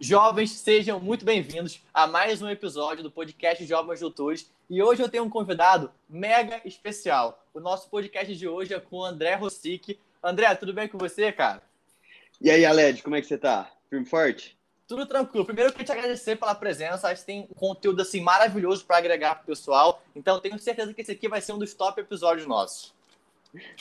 Jovens, sejam muito bem-vindos a mais um episódio do podcast Jovens Doutores. E hoje eu tenho um convidado mega especial. O nosso podcast de hoje é com o André Rossic. André, tudo bem com você, cara? E aí, Aled, como é que você tá? Firme forte? Tudo tranquilo. Primeiro, eu queria te agradecer pela presença. Acho que tem um conteúdo assim maravilhoso para agregar para o pessoal. Então, tenho certeza que esse aqui vai ser um dos top episódios nossos.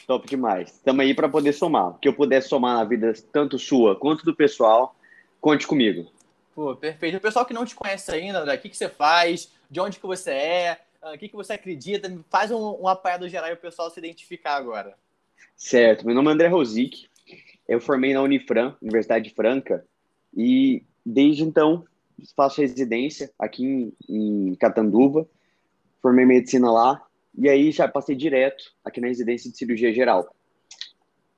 Top demais. Estamos aí para poder somar. O que eu puder somar na vida tanto sua quanto do pessoal, Conte comigo. Pô, perfeito. O pessoal que não te conhece ainda, André, o que, que você faz? De onde que você é? Ah, o que, que você acredita? Faz um, um apanhado geral e o pessoal se identificar agora. Certo. Meu nome é André Rosic. Eu formei na Unifran, Universidade Franca, e desde então faço residência aqui em, em Catanduva. Formei medicina lá e aí já passei direto aqui na residência de cirurgia geral.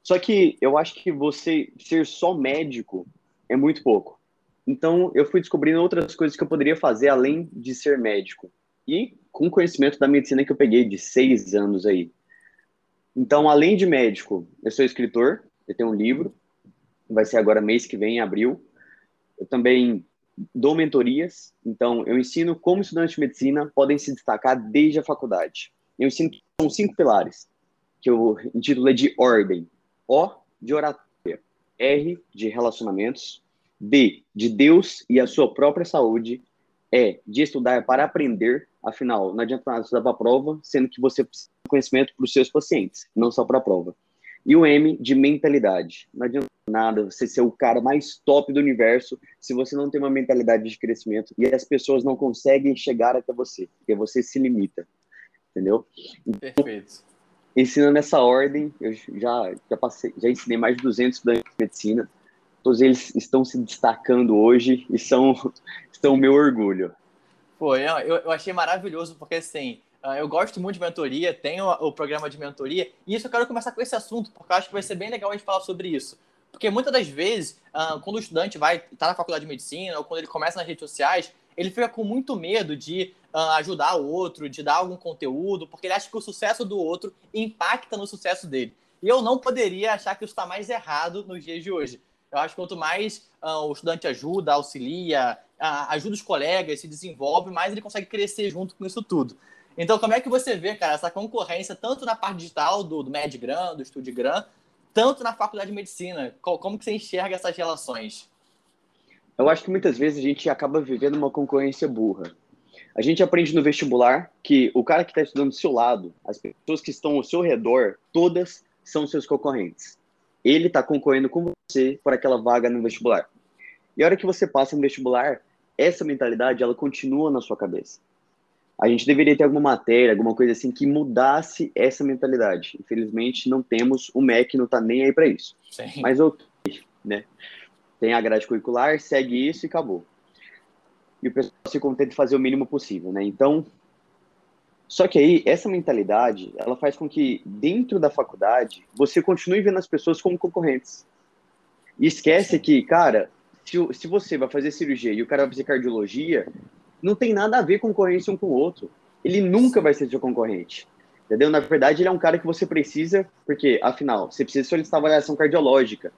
Só que eu acho que você ser só médico é muito pouco. Então, eu fui descobrindo outras coisas que eu poderia fazer além de ser médico. E com conhecimento da medicina que eu peguei de seis anos aí. Então, além de médico, eu sou escritor, eu tenho um livro, vai ser agora mês que vem, em abril. Eu também dou mentorias, então eu ensino como estudantes de medicina podem se destacar desde a faculdade. Eu ensino são cinco pilares, que eu intitulei de ordem. O, de oratória. R de relacionamentos, D de Deus e a sua própria saúde, E de estudar para aprender, afinal, não adianta nada estudar para a prova, sendo que você precisa de conhecimento para os seus pacientes, não só para a prova. E o M de mentalidade. Não adianta nada você ser o cara mais top do universo se você não tem uma mentalidade de crescimento e as pessoas não conseguem chegar até você, porque você se limita. Entendeu? Então, Perfeito ensinando essa ordem, eu já, já passei, já ensinei mais de 200 estudantes de medicina. Todos eles estão se destacando hoje e são, são meu orgulho. Pô, eu, eu achei maravilhoso, porque assim, ah, eu gosto muito de mentoria, tenho o programa de mentoria, e isso eu quero começar com esse assunto, porque eu acho que vai ser bem legal a gente falar sobre isso. Porque muitas das vezes, ah, quando o estudante vai estar tá na faculdade de medicina, ou quando ele começa nas redes sociais, ele fica com muito medo de uh, ajudar o outro, de dar algum conteúdo, porque ele acha que o sucesso do outro impacta no sucesso dele. E eu não poderia achar que isso está mais errado nos dias de hoje. Eu acho que quanto mais uh, o estudante ajuda, auxilia, uh, ajuda os colegas, se desenvolve, mais ele consegue crescer junto com isso tudo. Então, como é que você vê, cara, essa concorrência, tanto na parte digital do, do MedGram, do StudiGram, tanto na faculdade de medicina? Como que você enxerga essas relações? Eu acho que muitas vezes a gente acaba vivendo uma concorrência burra. A gente aprende no vestibular que o cara que está estudando do seu lado, as pessoas que estão ao seu redor, todas são seus concorrentes. Ele está concorrendo com você por aquela vaga no vestibular. E a hora que você passa no vestibular, essa mentalidade ela continua na sua cabeça. A gente deveria ter alguma matéria, alguma coisa assim que mudasse essa mentalidade. Infelizmente não temos, o MEC não está nem aí para isso. Sim. Mas ok, né? Tem a grade curricular, segue isso e acabou. E o pessoal se contenta de fazer o mínimo possível, né? Então, só que aí, essa mentalidade, ela faz com que, dentro da faculdade, você continue vendo as pessoas como concorrentes. E esquece que, cara, se, se você vai fazer cirurgia e o cara vai fazer cardiologia, não tem nada a ver concorrência um com o outro. Ele nunca vai ser seu concorrente. Entendeu? Na verdade, ele é um cara que você precisa, porque, afinal, você precisa solicitar avaliação cardiológica.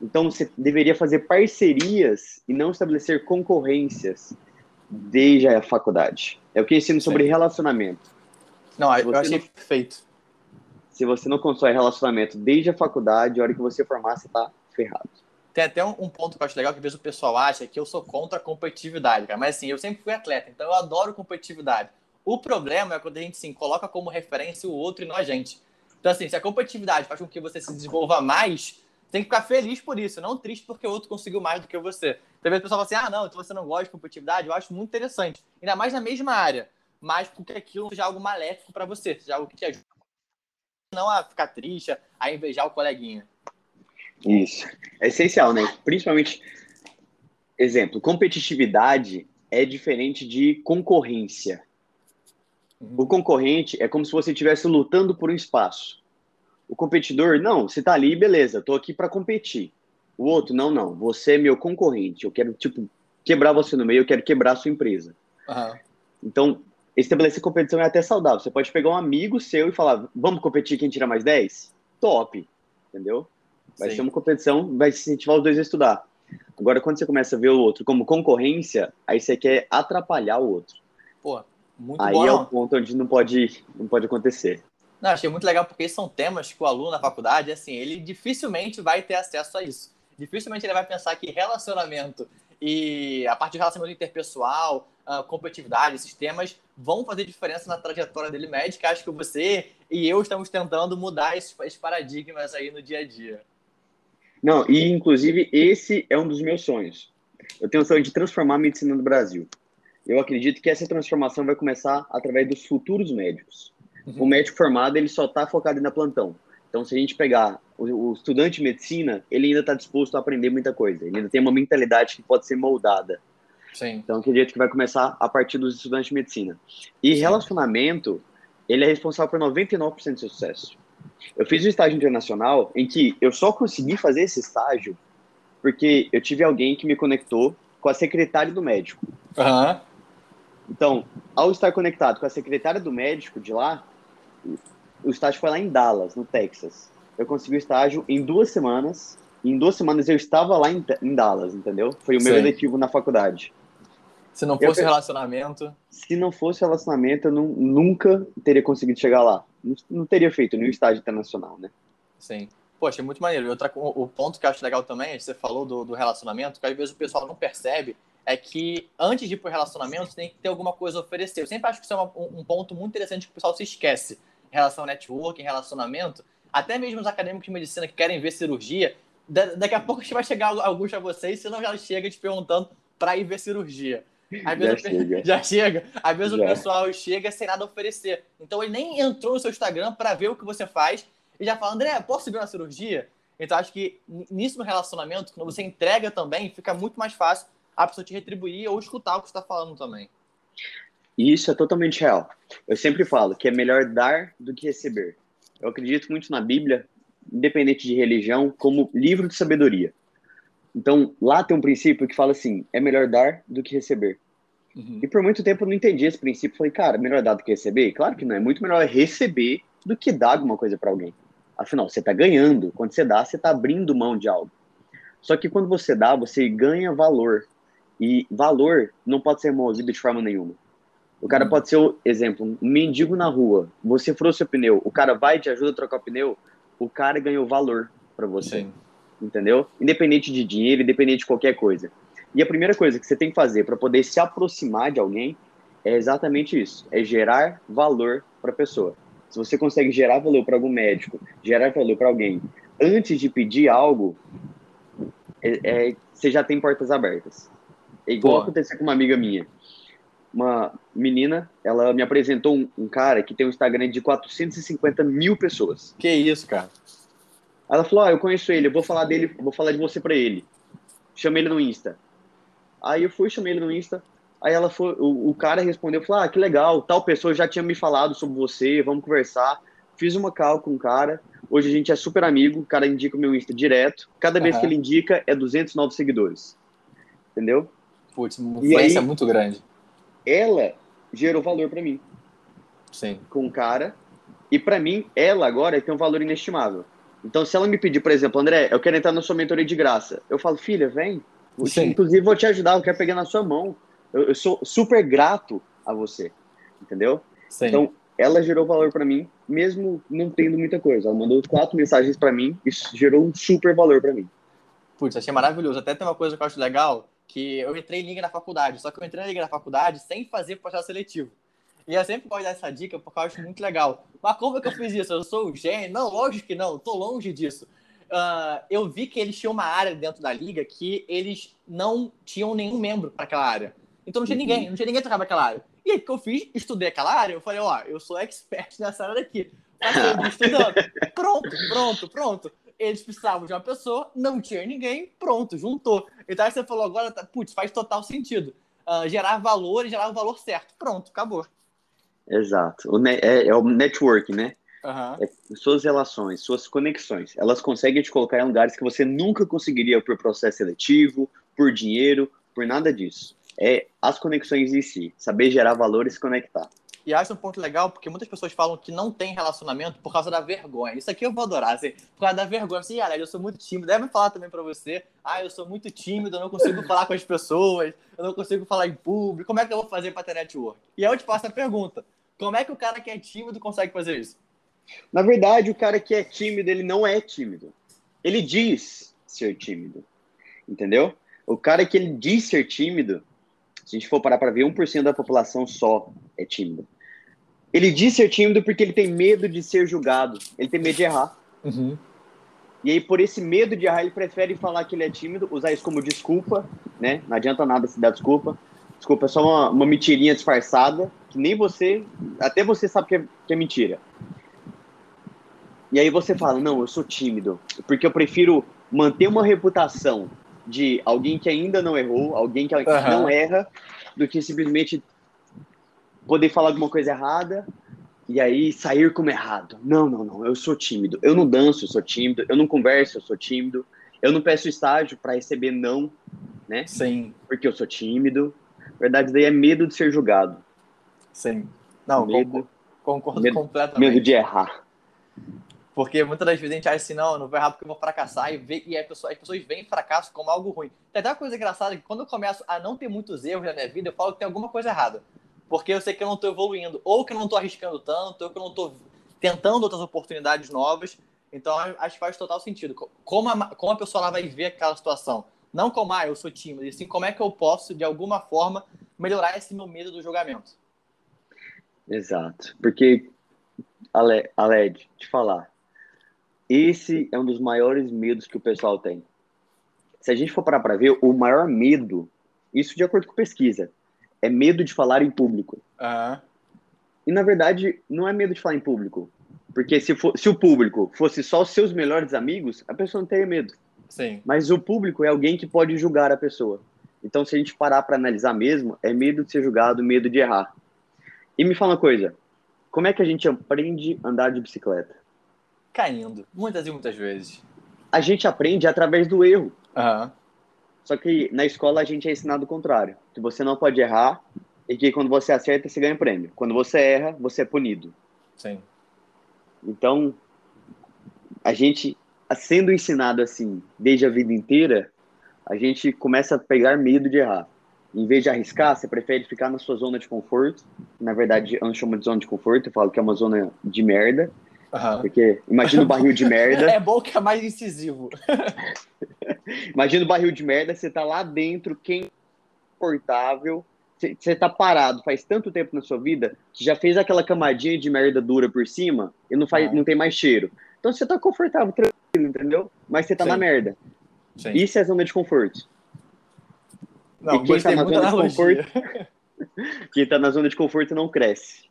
Então você deveria fazer parcerias e não estabelecer concorrências desde a faculdade. É o que eu ensino sobre Sim. relacionamento. Não, eu achei não, perfeito. Se você não constrói relacionamento desde a faculdade, a hora que você formar, você tá ferrado. Tem até um, um, ponto que eu acho legal, que às vezes o pessoal acha que eu sou contra a competitividade, cara. Mas assim, eu sempre fui atleta, então eu adoro competitividade. O problema é quando a gente, sim, coloca como referência o outro e não a gente. Então, assim, se a competitividade faz com que você se desenvolva mais, tem que ficar feliz por isso, não triste porque o outro conseguiu mais do que você. Talvez o pessoal fale assim, ah, não, então você não gosta de competitividade, eu acho muito interessante. Ainda mais na mesma área, mas porque aquilo seja algo maléfico para você, seja algo que te ajude não a ficar triste, a invejar o coleguinha. Isso. É essencial, né? Principalmente, exemplo, competitividade é diferente de concorrência. O concorrente é como se você estivesse lutando por um espaço. O competidor, não, você tá ali, beleza, tô aqui para competir. O outro, não, não, você é meu concorrente, eu quero, tipo, quebrar você no meio, eu quero quebrar a sua empresa. Uhum. Então, estabelecer competição é até saudável. Você pode pegar um amigo seu e falar, vamos competir quem tira mais 10? Top, entendeu? Vai Sim. ser uma competição, vai incentivar os dois a estudar. Agora, quando você começa a ver o outro como concorrência, aí você quer atrapalhar o outro. Pô, muito aí bom. é não. o ponto onde não pode, não pode acontecer. Não, achei muito legal porque são temas que o aluno na faculdade, assim, ele dificilmente vai ter acesso a isso. Dificilmente ele vai pensar que relacionamento e a parte de relacionamento interpessoal, a competitividade, esses temas vão fazer diferença na trajetória dele médica. Acho que você e eu estamos tentando mudar esses paradigmas aí no dia a dia. Não, e inclusive esse é um dos meus sonhos. Eu tenho o sonho de transformar a medicina no Brasil. Eu acredito que essa transformação vai começar através dos futuros médicos. Uhum. O médico formado ele só está focado na plantão. Então, se a gente pegar o, o estudante de medicina, ele ainda está disposto a aprender muita coisa. Ele ainda tem uma mentalidade que pode ser moldada. Sim. Então, acredito que vai começar a partir dos estudantes de medicina. E Sim. relacionamento, ele é responsável por 99% do seu sucesso. Eu fiz um estágio internacional em que eu só consegui fazer esse estágio porque eu tive alguém que me conectou com a secretária do médico. Aham. Então, ao estar conectado com a secretária do médico de lá, o estágio foi lá em Dallas, no Texas. Eu consegui o estágio em duas semanas. E em duas semanas eu estava lá em, em Dallas, entendeu? Foi o meu Sim. eletivo na faculdade. Se não Eu fosse pe- relacionamento. Se não fosse relacionamento, eu nu- nunca teria conseguido chegar lá. Não, não teria feito nenhum estágio internacional, né? Sim. Pô, achei muito maneiro. E outra, o ponto que eu acho legal também, você falou do, do relacionamento, que às vezes o pessoal não percebe, é que antes de ir pro relacionamento, tem que ter alguma coisa a oferecer. Eu sempre acho que isso é uma- um, um ponto muito interessante que o pessoal se esquece. Em relação ao network, em relacionamento, até mesmo os acadêmicos de medicina que querem ver cirurgia, da- daqui a pouco vai chegar alguns a vocês, senão já chega te perguntando para ir ver cirurgia. Às vezes Já o chega. já chega. Às vezes o Já. pessoal chega sem nada oferecer. Então ele nem entrou no seu Instagram para ver o que você faz e já fala, André, posso vir na cirurgia? Então acho que nisso no relacionamento, quando você entrega também, fica muito mais fácil a pessoa te retribuir ou escutar o que você está falando também. E isso é totalmente real. Eu sempre falo que é melhor dar do que receber. Eu acredito muito na Bíblia, independente de religião, como livro de sabedoria. Então, lá tem um princípio que fala assim: é melhor dar do que receber. E por muito tempo eu não entendi esse princípio. Falei, cara, melhor dar do que receber? Claro que não. É muito melhor receber do que dar alguma coisa para alguém. Afinal, você está ganhando. Quando você dá, você está abrindo mão de algo. Só que quando você dá, você ganha valor. E valor não pode ser removido de forma nenhuma. O cara pode ser, o exemplo, um mendigo na rua. Você furou seu pneu. O cara vai e te ajuda a trocar o pneu. O cara ganhou valor para você Sim. entendeu? Independente de dinheiro, independente de qualquer coisa. E a primeira coisa que você tem que fazer para poder se aproximar de alguém é exatamente isso: é gerar valor para a pessoa. Se você consegue gerar valor para algum médico, gerar valor para alguém, antes de pedir algo, é, é- você já tem portas abertas. É igual Boa. aconteceu com uma amiga minha. Uma menina, ela me apresentou um, um cara que tem um Instagram de 450 mil pessoas. Que isso, cara. Ela falou: Ah, eu conheço ele, eu vou falar dele, vou falar de você pra ele. Chamei ele no Insta. Aí eu fui, chamei ele no Insta. Aí ela foi, o, o cara respondeu, falou: Ah, que legal, tal pessoa já tinha me falado sobre você, vamos conversar. Fiz uma call com o cara. Hoje a gente é super amigo, o cara indica o meu Insta direto. Cada vez Aham. que ele indica é 200 novos seguidores. Entendeu? Putz, uma influência aí- muito grande. Ela gerou valor pra mim Sim. com o cara. E pra mim, ela agora tem um valor inestimável. Então, se ela me pedir, por exemplo, André, eu quero entrar na sua mentoria de graça, eu falo, filha, vem. Te- inclusive, vou te ajudar, eu quero pegar na sua mão. Eu, eu sou super grato a você. Entendeu? Sim. Então, ela gerou valor pra mim, mesmo não tendo muita coisa. Ela mandou quatro mensagens pra mim e gerou um super valor pra mim. Putz, achei maravilhoso. Até tem uma coisa que eu acho legal, que eu entrei em Liga na faculdade, só que eu entrei na Liga na faculdade sem fazer processo seletivo. E eu sempre gosto de dar essa dica porque eu acho muito legal. Mas como é que eu fiz isso? Eu sou um gênio? Não, lógico que não, tô longe disso. Ah, eu vi que eles tinham uma área dentro da liga que eles não tinham nenhum membro para aquela área. Então não tinha Uhum. ninguém, não tinha ninguém tocava aquela área. E aí o que eu fiz? Estudei aquela área, eu falei, ó, eu sou expert nessa área daqui. Passei o dia estudando. Pronto, pronto, pronto. Eles precisavam de uma pessoa, não tinha ninguém, pronto, juntou. Então você falou agora, tá- putz, faz total sentido. Ah, gerar valor e gerar o valor certo. Pronto, acabou. Exato. O é, é o network, né? Aham. É suas relações, suas conexões, elas conseguem te colocar em lugares que você nunca conseguiria por processo seletivo, por dinheiro, por nada disso. É as conexões em si, saber gerar valor e se conectar. E acho um ponto legal porque muitas pessoas falam que não tem relacionamento por causa da vergonha. Isso aqui eu vou adorar, assim, por causa da vergonha. Assim, Alex, eu sou muito tímido. Deve falar também para você. Ah, eu sou muito tímido, eu não consigo falar com as pessoas, eu não consigo falar em público. Como é que eu vou fazer para ter network? E aí eu te faço a pergunta: como é que o cara que é tímido consegue fazer isso? Na verdade, o cara que é tímido, ele não é tímido. Ele diz ser tímido. Entendeu? O cara que ele diz ser tímido, se a gente for parar para ver, 1% da população só é tímido. Ele diz ser tímido porque ele tem medo de ser julgado. Ele tem medo de errar. Uhum. E aí, por esse medo de errar, ele prefere falar que ele é tímido, usar isso como desculpa, né? Não adianta nada se dar desculpa. Desculpa é só uma, uma mentirinha disfarçada, que nem você, até você sabe que é, que é mentira. E aí você fala, não, eu sou tímido, porque eu prefiro manter uma reputação de alguém que ainda não errou, alguém que uhum. não erra, do que simplesmente poder falar alguma coisa errada e aí sair como errado. Não, não, não, eu sou tímido. Eu não danço, eu sou tímido. Eu não converso, eu sou tímido. Eu não peço estágio para receber não, né? Sim. Porque eu sou tímido. Na verdade, daí é medo de ser julgado. Sim. Não, medo, concordo medo, completamente. Medo de errar. Porque muitas das vezes a gente acha assim, não, não vou errar porque eu vou fracassar, e, vê, e pessoa, as pessoas veem fracasso como algo ruim. Tem até uma coisa engraçada que quando eu começo a não ter muitos erros na minha vida, eu falo que tem alguma coisa errada. Porque eu sei que eu não estou evoluindo, ou que eu não estou arriscando tanto, ou que eu não estou tentando outras oportunidades novas. Então, acho que faz total sentido. Como a, como a pessoa lá vai ver aquela situação. Não como, ah, eu sou tímido, e sim como é que eu posso, de alguma forma, melhorar esse meu medo do julgamento. Exato. Porque, Ale, Aled, te falar, esse é um dos maiores medos que o pessoal tem. Se a gente for parar para ver, o maior medo, isso de acordo com pesquisa, é medo de falar em público. Uhum. E na verdade, não é medo de falar em público. Porque se, for, se o público fosse só os seus melhores amigos, a pessoa não teria medo. Sim. Mas o público é alguém que pode julgar a pessoa. Então, se a gente parar para analisar mesmo, é medo de ser julgado, medo de errar. E me fala uma coisa: como é que a gente aprende a andar de bicicleta? caindo, muitas e muitas vezes. A gente aprende através do erro. Uhum. Só que na escola a gente é ensinado o contrário, que você não pode errar e que quando você acerta você ganha prêmio. Quando você erra, você é punido. Sim. Então, a gente sendo ensinado assim desde a vida inteira, a gente começa a pegar medo de errar. Em vez de arriscar, você prefere ficar na sua zona de conforto. Na verdade, eu não chamo de zona de conforto, eu falo que é uma zona de merda. Uhum. Porque imagina o barril de merda. é bom que é mais incisivo. imagina o barril de merda, você tá lá dentro, quem confortável, você tá parado faz tanto tempo na sua vida que já fez aquela camadinha de merda dura por cima e não, faz, uhum. não tem mais cheiro. Então você tá confortável, tranquilo, entendeu? Mas você tá Sim. na merda. Sim. Isso é zona de conforto. Não, e quem tá na zona de conforto. quem tá na zona de conforto não cresce.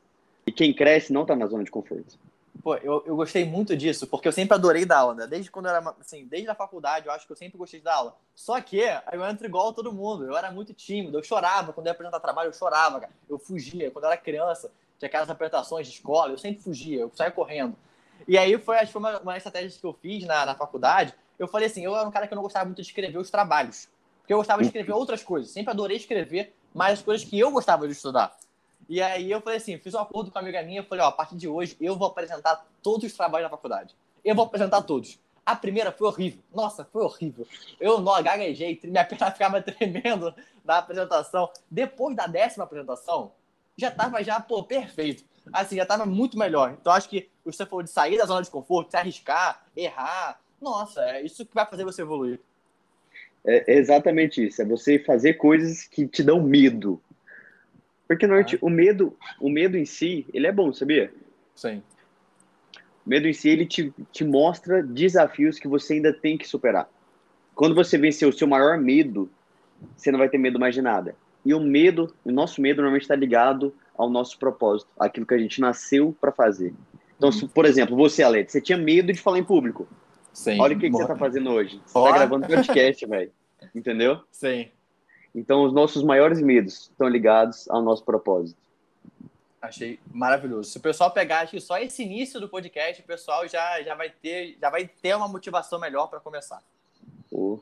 E quem cresce não tá na zona de conforto. Pô, eu, eu gostei muito disso, porque eu sempre adorei dar aula, né? Desde quando eu era, assim, desde a faculdade, eu acho que eu sempre gostei de dar aula. Só que eu entro igual a todo mundo, eu era muito tímido, eu chorava quando eu ia apresentar trabalho, eu chorava, cara. Eu fugia, quando eu era criança, tinha aquelas apresentações de escola, eu sempre fugia, eu saía correndo. E aí foi, acho que foi uma, uma estratégia que eu fiz na, na faculdade, eu falei assim, eu era um cara que eu não gostava muito de escrever os trabalhos, porque eu gostava de escrever outras coisas, sempre adorei escrever, mas as coisas que eu gostava de estudar. E aí eu falei assim, fiz um acordo com uma amiga minha, falei, ó, a partir de hoje eu vou apresentar todos os trabalhos da faculdade. Eu vou apresentar todos. A primeira foi horrível. Nossa, foi horrível. Eu não gaguejei, minha perna ficava tremendo na apresentação. Depois da décima apresentação, já tava já, pô, perfeito. Assim, já tava muito melhor. Então acho que você falou de sair da zona de conforto, se arriscar, errar. Nossa, é isso que vai fazer você evoluir. É exatamente isso. É você fazer coisas que te dão medo. Porque norte, ah. o medo, o medo em si, ele é bom, sabia? Sim. O medo em si, ele te, te mostra desafios que você ainda tem que superar. Quando você vencer o seu maior medo, você não vai ter medo mais de nada. E o medo, o nosso medo normalmente está ligado ao nosso propósito, aquilo que a gente nasceu para fazer. Então, se, por exemplo, você, Alete, você tinha medo de falar em público. Sim. Olha o que, que você está fazendo hoje. Você está gravando podcast, velho. Entendeu? Sim. Então, os nossos maiores medos estão ligados ao nosso propósito. Achei maravilhoso. Se o pessoal pegar acho que só esse início do podcast, o pessoal já, já, vai, ter, já vai ter uma motivação melhor para começar. Oh,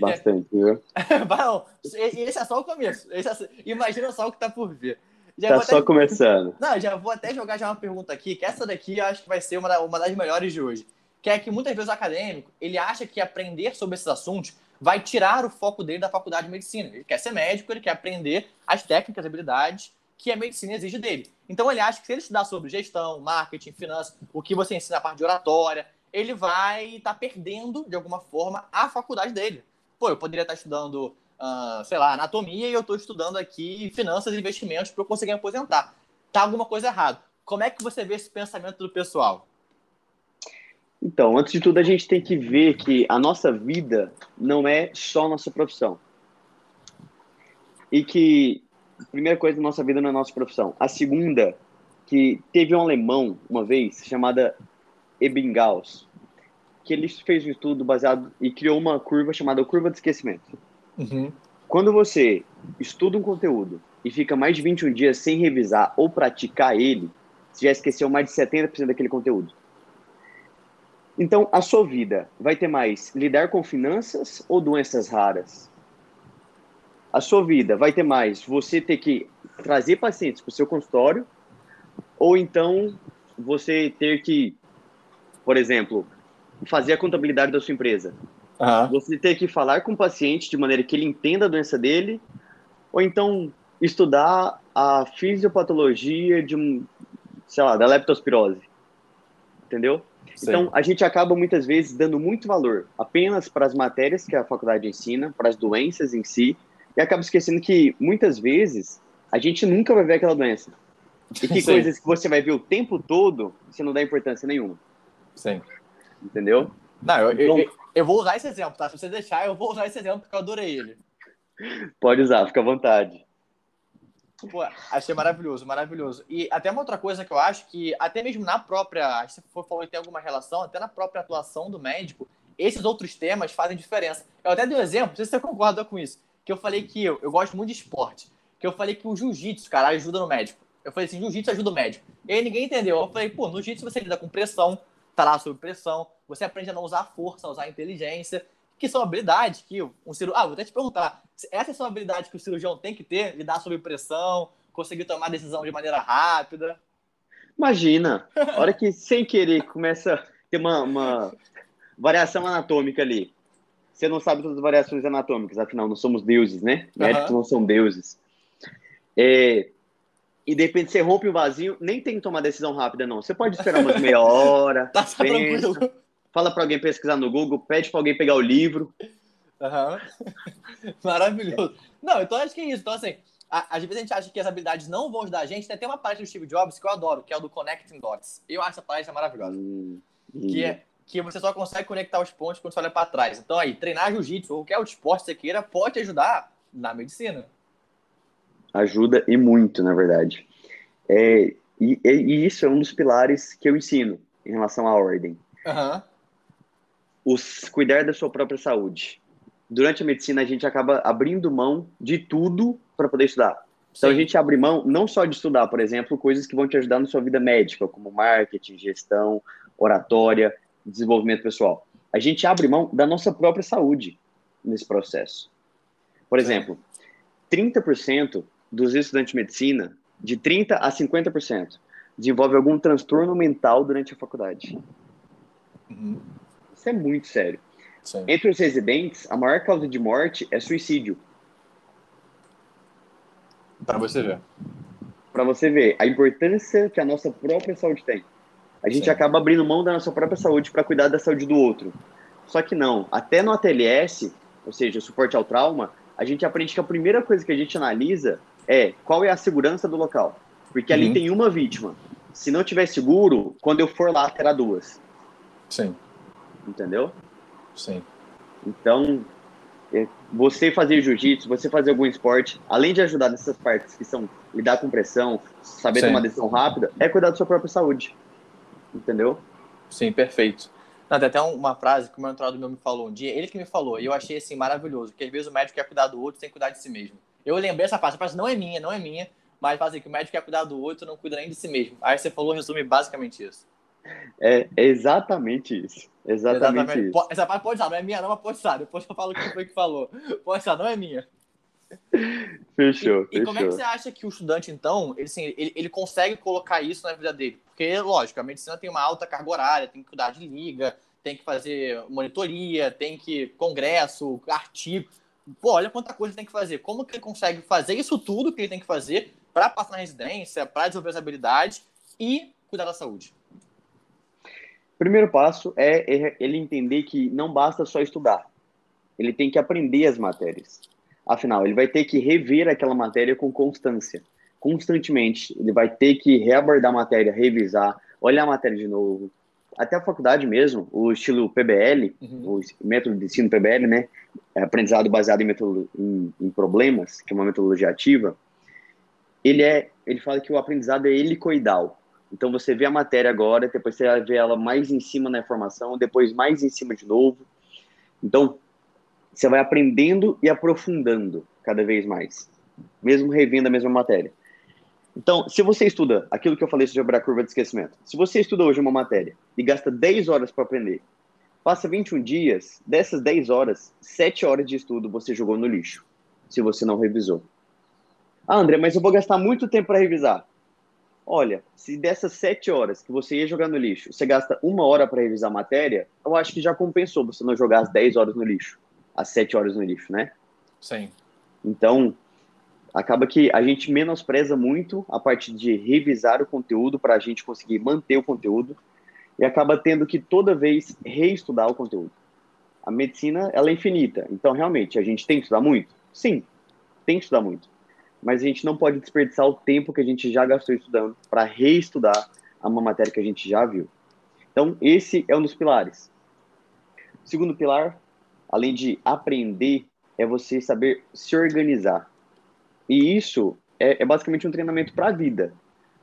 bastante, viu? Não, esse é só o começo. É... Imagina só o que está por vir. Já tá só até... começando. Não, já vou até jogar já uma pergunta aqui, que essa daqui eu acho que vai ser uma, uma das melhores de hoje. Que é que muitas vezes o acadêmico, ele acha que aprender sobre esses assuntos vai tirar o foco dele da faculdade de medicina. Ele quer ser médico, ele quer aprender as técnicas, habilidades que a medicina exige dele. Então ele acha que se ele estudar sobre gestão, marketing, finanças, o que você ensina a parte de oratória, ele vai estar tá perdendo, de alguma forma, a faculdade dele. Pô, eu poderia estar estudando, uh, sei lá, anatomia e eu estou estudando aqui finanças e investimentos para eu conseguir me aposentar. Tá alguma coisa errada. Como é que você vê esse pensamento do pessoal? Então, antes de tudo, a gente tem que ver que a nossa vida não é só nossa profissão. E que a primeira coisa da nossa vida não é nossa profissão. A segunda, que teve um alemão uma vez chamada Ebbinghaus, que ele fez um estudo baseado e criou uma curva chamada curva de esquecimento. Uhum. Quando você estuda um conteúdo e fica mais de 21 dias sem revisar ou praticar ele, você já esqueceu mais de 70% daquele conteúdo. Então, a sua vida vai ter mais lidar com finanças ou doenças raras? A sua vida vai ter mais você ter que trazer pacientes para o seu consultório ou então você ter que por exemplo, fazer a contabilidade da sua empresa. Uhum. Você ter que falar com o paciente de maneira que ele entenda a doença dele, ou então estudar a fisiopatologia de sei lá, da leptospirose. Entendeu? Sim. Então, a gente acaba muitas vezes dando muito valor apenas para as matérias que a faculdade ensina, para as doenças em si, e acaba esquecendo que muitas vezes a gente nunca vai ver aquela doença. E que Sim. coisas que você vai ver o tempo todo, você não dá importância nenhuma. Sim. Entendeu? Não, eu, então, eu, eu, vou usar esse exemplo, tá? Se você deixar, eu vou usar esse exemplo porque eu adorei ele. Pode usar, fica à vontade. Pô, achei maravilhoso, maravilhoso. E até uma outra coisa que eu acho que, até mesmo na própria, se for falou que tem alguma relação, até na própria atuação do médico, esses outros temas fazem diferença. Eu até dei um exemplo, não sei se você concorda com isso, que eu falei que eu, eu gosto muito de esporte, que eu falei que o jiu-jitsu, cara, ajuda no médico. Eu falei assim, jiu-jitsu ajuda o médico. E aí ninguém entendeu. Eu falei, pô, no jiu-jitsu você lida com pressão, tá lá sob pressão, você aprende a não usar força, a usar inteligência, que são habilidades que um cirurgião. Ah, vou até te perguntar. Essas são habilidades que o cirurgião tem que ter, lidar sob pressão, conseguir tomar decisão de maneira rápida. Imagina, a hora que sem querer começa a ter uma, uma variação anatômica ali. Você não sabe todas as variações anatômicas, afinal, não somos deuses, né? Médicos uhum. não são deuses. É, e de repente você rompe o vazio, nem tem que tomar decisão rápida, não. Você pode esperar umas meia hora. tá, tá pensa. Fala para alguém pesquisar no Google, pede para alguém pegar o livro. Uhum. Maravilhoso. Não, então acho que é isso. Então, assim, às vezes a gente acha que as habilidades não vão ajudar a gente. Tem uma parte do Steve Jobs que eu adoro, que é o do Connecting Dots. Eu acho essa palestra maravilhosa. Hum, que é que você só consegue conectar os pontos quando você olha para trás. Então, aí, treinar jiu-jitsu ou qualquer outro esporte que você queira pode ajudar na medicina ajuda e muito, na verdade. É, e, e, isso é um dos pilares que eu ensino em relação à ordem. Uhum. Os cuidar da sua própria saúde. Durante a medicina, a gente acaba abrindo mão de tudo para poder estudar. Então, Sim. a gente abre mão não só de estudar, por exemplo, coisas que vão te ajudar na sua vida médica, como marketing, gestão, oratória, desenvolvimento pessoal. A gente abre mão da nossa própria saúde nesse processo. Por exemplo, 30% dos estudantes de medicina, de 30% a 50%, desenvolve algum transtorno mental durante a faculdade. Uhum. Isso é muito sério. Sim. Entre os residentes, a maior causa de morte é suicídio. Para você ver. Para você ver a importância que a nossa própria saúde tem. A gente Sim. acaba abrindo mão da nossa própria saúde para cuidar da saúde do outro. Só que não. Até no ATLS, ou seja, suporte ao trauma, a gente aprende que a primeira coisa que a gente analisa é qual é a segurança do local. Porque ali uhum. tem uma vítima. Se não tiver seguro, quando eu for lá, terá duas. Sim. Entendeu? Sim. Então, é, você fazer jiu-jitsu, você fazer algum esporte, além de ajudar nessas partes que são lidar com pressão, saber Sim. tomar decisão rápida, é cuidar da sua própria saúde. Entendeu? Sim, perfeito. Não, tem até uma frase que o meu entrado meu me falou um dia, ele que me falou, e eu achei assim maravilhoso, que às vezes o médico quer cuidar do outro sem cuidar de si mesmo. Eu lembrei essa parte, a parte não é minha, não é minha, mas fazer que o médico quer cuidar do outro, não cuida nem de si mesmo. Aí você falou, resume basicamente isso. É exatamente isso. Exatamente, exatamente. isso. Essa parte pode usar, não é minha, não, mas pode usar. Depois eu falo o que foi que falou. Pode usar, não é minha. Fechou, e, e, como é que você acha que o estudante, então, ele, assim, ele, ele, consegue colocar isso na vida dele? Porque, lógico, a medicina tem uma alta carga horária, tem que cuidar de liga, tem que fazer monitoria, tem que congresso, artigo. Pô, olha quanta coisa tem que fazer. Como que ele consegue fazer isso tudo que ele tem que fazer para passar na residência, para desenvolver as habilidades e cuidar da saúde? Primeiro passo é ele entender que não basta só estudar. Ele tem que aprender as matérias. Afinal, ele vai ter que rever aquela matéria com constância. Constantemente. Ele vai ter que reabordar a matéria, revisar, olhar a matéria de novo. Até a faculdade mesmo, o estilo PBL, uhum. o método de ensino PBL, né? É aprendizado baseado em, em, em problemas, que é uma metodologia ativa. Ele é, ele fala que o aprendizado é helicoidal. Então você vê a matéria agora, depois você ver ela mais em cima na informação, depois mais em cima de novo. Então você vai aprendendo e aprofundando cada vez mais, mesmo revendo a mesma matéria. Então, se você estuda aquilo que eu falei sobre a curva de esquecimento, se você estuda hoje uma matéria e gasta 10 horas para aprender, passa 21 dias, dessas 10 horas, 7 horas de estudo você jogou no lixo, se você não revisou. Ah, André, mas eu vou gastar muito tempo para revisar. Olha, se dessas 7 horas que você ia jogar no lixo, você gasta uma hora para revisar a matéria, eu acho que já compensou você não jogar as 10 horas no lixo às sete horas no lixo, né? Sim. Então, acaba que a gente menospreza muito a parte de revisar o conteúdo para a gente conseguir manter o conteúdo e acaba tendo que toda vez reestudar o conteúdo. A medicina, ela é infinita, então realmente a gente tem que estudar muito? Sim, tem que estudar muito. Mas a gente não pode desperdiçar o tempo que a gente já gastou estudando para reestudar uma matéria que a gente já viu. Então, esse é um dos pilares. O segundo pilar além de aprender, é você saber se organizar. E isso é, é basicamente um treinamento para a vida.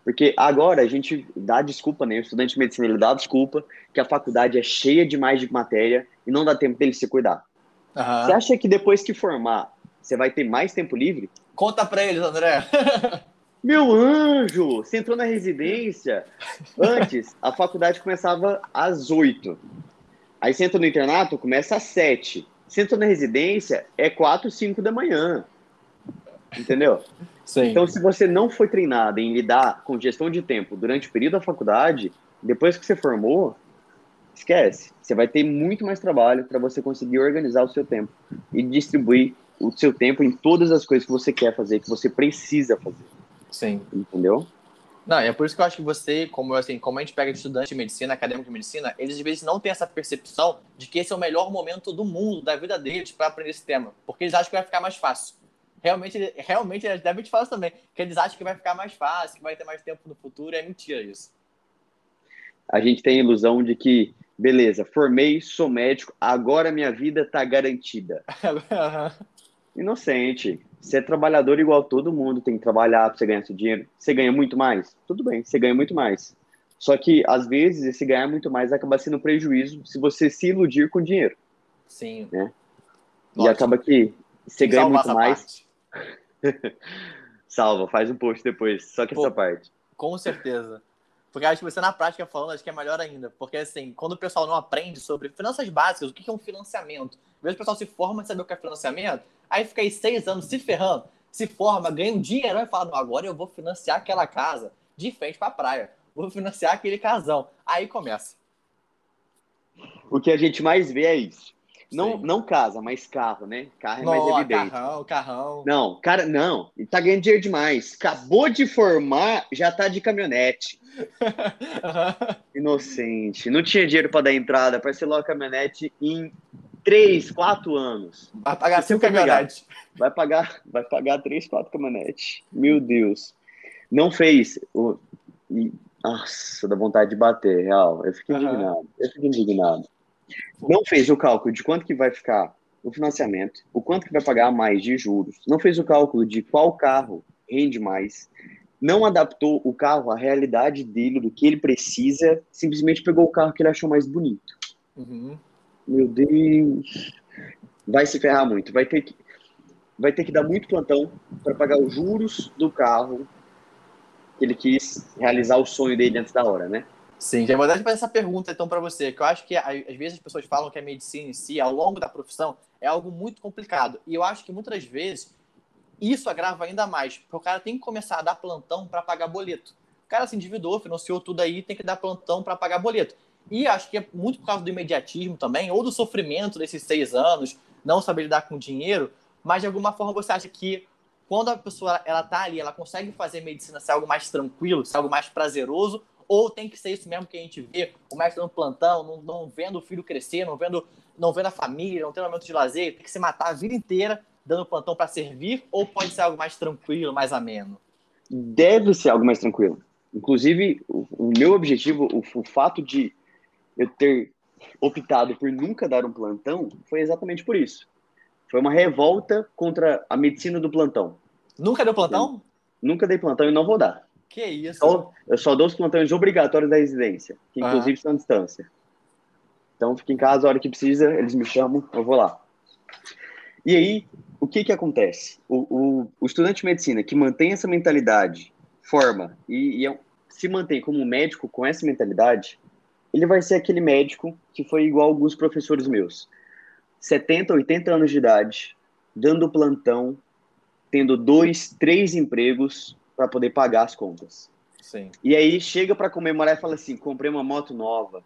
Porque agora a gente dá desculpa, né? O estudante de medicina ele dá desculpa que a faculdade é cheia demais de matéria e não dá tempo dele se cuidar. Uhum. Você acha que depois que formar, você vai ter mais tempo livre? Conta para eles, André. Meu anjo, você entrou na residência. Antes, a faculdade começava às oito. Aí você entra no internato, começa às sete. Você entra na residência, é quatro, cinco da manhã. Entendeu? Sim. Então, se você não foi treinado em lidar com gestão de tempo durante o período da faculdade, depois que você formou, esquece. Você vai ter muito mais trabalho para você conseguir organizar o seu tempo e distribuir o seu tempo em todas as coisas que você quer fazer, que você precisa fazer. Sim. Entendeu? Não, é por isso que eu acho que você, como assim, como a gente pega de estudante de medicina, acadêmico de medicina, eles às vezes não têm essa percepção de que esse é o melhor momento do mundo, da vida deles, para aprender esse tema. Porque eles acham que vai ficar mais fácil. Realmente, realmente eles devem te falar também, que eles acham que vai ficar mais fácil, que vai ter mais tempo no futuro, é mentira isso. A gente tem a ilusão de que, beleza, formei, sou médico, agora minha vida está garantida. Inocente. Você é trabalhador igual todo mundo, tem que trabalhar para você ganhar seu dinheiro. Você ganha muito mais? Tudo bem, você ganha muito mais. Só que, às vezes, esse ganhar muito mais acaba sendo prejuízo se você se iludir com dinheiro. Sim. Né? E acaba que você ganha muito mais. Salva, faz um post depois, só que Pô, essa parte. Com certeza. Porque acho que você na prática falando, acho que é melhor ainda. Porque assim, quando o pessoal não aprende sobre finanças básicas, o que é um financiamento, às vezes o pessoal se forma de saber o que é financiamento, aí fica aí seis anos se ferrando, se forma, ganha um dinheiro e fala, agora eu vou financiar aquela casa de frente pra praia. Vou financiar aquele casão. Aí começa. O que a gente mais vê é isso. Não, não casa, mas carro, né? Carro é mais evidente. Carrão, carrão. Não, cara, não. Ele tá ganhando dinheiro demais. Acabou de formar, já tá de caminhonete. Inocente. Não tinha dinheiro para dar entrada, parcelou a caminhonete em 3, 4 anos. Vai pagar 5 caminhonetes. Vai pagar, vai pagar 3, 4 caminhonetes. Meu Deus. Não fez. O... Nossa, dá vontade de bater, real. Eu fiquei uhum. indignado. Eu fiquei indignado. Não fez o cálculo de quanto que vai ficar o financiamento, o quanto que vai pagar mais de juros. Não fez o cálculo de qual carro rende mais não adaptou o carro à realidade dele, do que ele precisa, simplesmente pegou o carro que ele achou mais bonito. Uhum. Meu Deus. Vai se ferrar muito. Vai ter que, vai ter que dar muito plantão para pagar os juros do carro que ele quis realizar o sonho dele antes da hora, né? Sim, já vou dar essa pergunta então para você, que eu acho que às vezes as pessoas falam que a medicina em si, ao longo da profissão, é algo muito complicado. E eu acho que muitas das vezes isso agrava ainda mais, porque o cara tem que começar a dar plantão para pagar boleto. O cara se endividou, financiou tudo aí, tem que dar plantão para pagar boleto. E acho que é muito por causa do imediatismo também, ou do sofrimento desses seis anos, não saber lidar com dinheiro, mas de alguma forma você acha que quando a pessoa ela tá ali, ela consegue fazer medicina ser algo mais tranquilo, ser algo mais prazeroso, ou tem que ser isso mesmo que a gente vê, o mestre no plantão, não, não vendo o filho crescer, não vendo, não vendo a família, não tendo momento de lazer, tem que se matar a vida inteira dando plantão para servir, ou pode ser algo mais tranquilo, mais ameno? Deve ser algo mais tranquilo. Inclusive, o, o meu objetivo, o, o fato de eu ter optado por nunca dar um plantão foi exatamente por isso. Foi uma revolta contra a medicina do plantão. Nunca deu plantão? Nunca dei plantão e não vou dar. Que isso? Então, eu só dou os plantões obrigatórios da residência, que inclusive uhum. são à distância. Então, fica em casa a hora que precisa, eles me chamam, eu vou lá. E aí, o que que acontece? O, o, o estudante de medicina que mantém essa mentalidade, forma e, e é, se mantém como médico com essa mentalidade, ele vai ser aquele médico que foi igual alguns professores meus. 70, 80 anos de idade, dando plantão, tendo dois, três empregos para poder pagar as contas. Sim. E aí chega para comemorar e fala assim: comprei uma moto nova.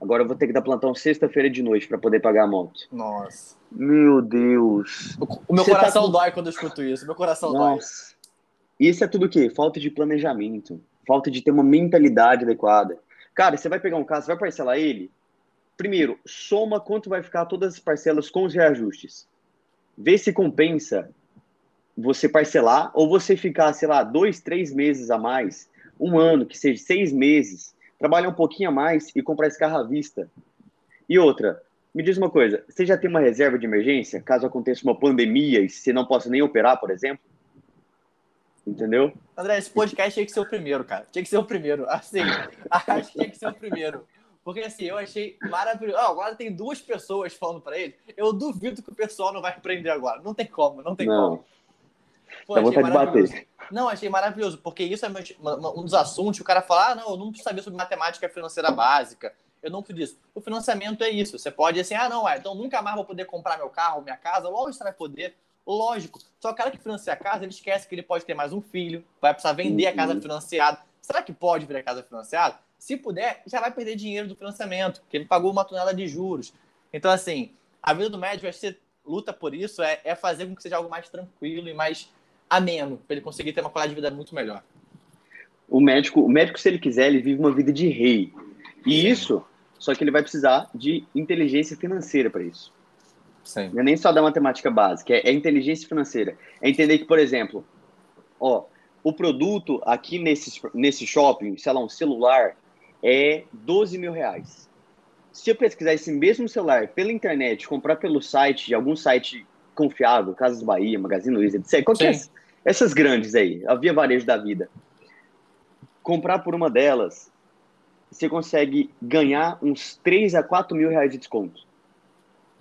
Agora eu vou ter que dar plantão sexta-feira de noite para poder pagar a moto. Nossa. Meu Deus. O, meu Você tá coração tá... dói quando eu escuto isso. Meu coração Nossa. dói. Isso é tudo o quê? Falta de planejamento. Falta de ter uma mentalidade adequada. Cara, você vai pegar um caso, vai parcelar ele. Primeiro, soma quanto vai ficar todas as parcelas com os reajustes. Vê se compensa você parcelar ou você ficar, sei lá, dois, três meses a mais, um ano, que seja seis meses, trabalhar um pouquinho a mais e comprar esse carro à vista. E outra, me diz uma coisa, você já tem uma reserva de emergência, caso aconteça uma pandemia e você não possa nem operar, por exemplo? Entendeu? André, esse podcast tinha que ser o primeiro, cara. Tinha que ser o primeiro. Assim, acho que tinha que ser o primeiro. Porque assim, eu achei maravilhoso. Oh, agora tem duas pessoas falando para ele. Eu duvido que o pessoal não vai aprender agora. Não tem como, não tem não. como. Pô, Dá vontade de bater. Não, achei maravilhoso, porque isso é um dos assuntos o cara fala: ah, não, eu não preciso saber sobre matemática financeira básica. Eu não preciso disso. O financiamento é isso. Você pode assim, ah, não, é, então nunca mais vou poder comprar meu carro, minha casa. Lógico você vai poder. Lógico. Só o cara que financia a casa, ele esquece que ele pode ter mais um filho, vai precisar vender a casa uhum. financiada. Será que pode vir a casa financiada? Se puder, já vai perder dinheiro do financiamento, porque ele pagou uma tonelada de juros. Então, assim, a vida do médico, que você luta por isso, é, é fazer com que seja algo mais tranquilo e mais ameno, para ele conseguir ter uma qualidade de vida muito melhor. O médico, o médico, se ele quiser, ele vive uma vida de rei. E isso, só que ele vai precisar de inteligência financeira para isso. Sim. Não é nem só da matemática básica, é, é inteligência financeira. É entender que, por exemplo, ó, o produto aqui nesse, nesse shopping, sei lá, um celular, é 12 mil reais. Se eu pesquisar esse mesmo celular pela internet, comprar pelo site, de algum site confiável, Casas Bahia, Magazine Luiza, etc. Qualquer, essas grandes aí, a Via Varejo da vida. Comprar por uma delas, você consegue ganhar uns 3 a 4 mil reais de desconto.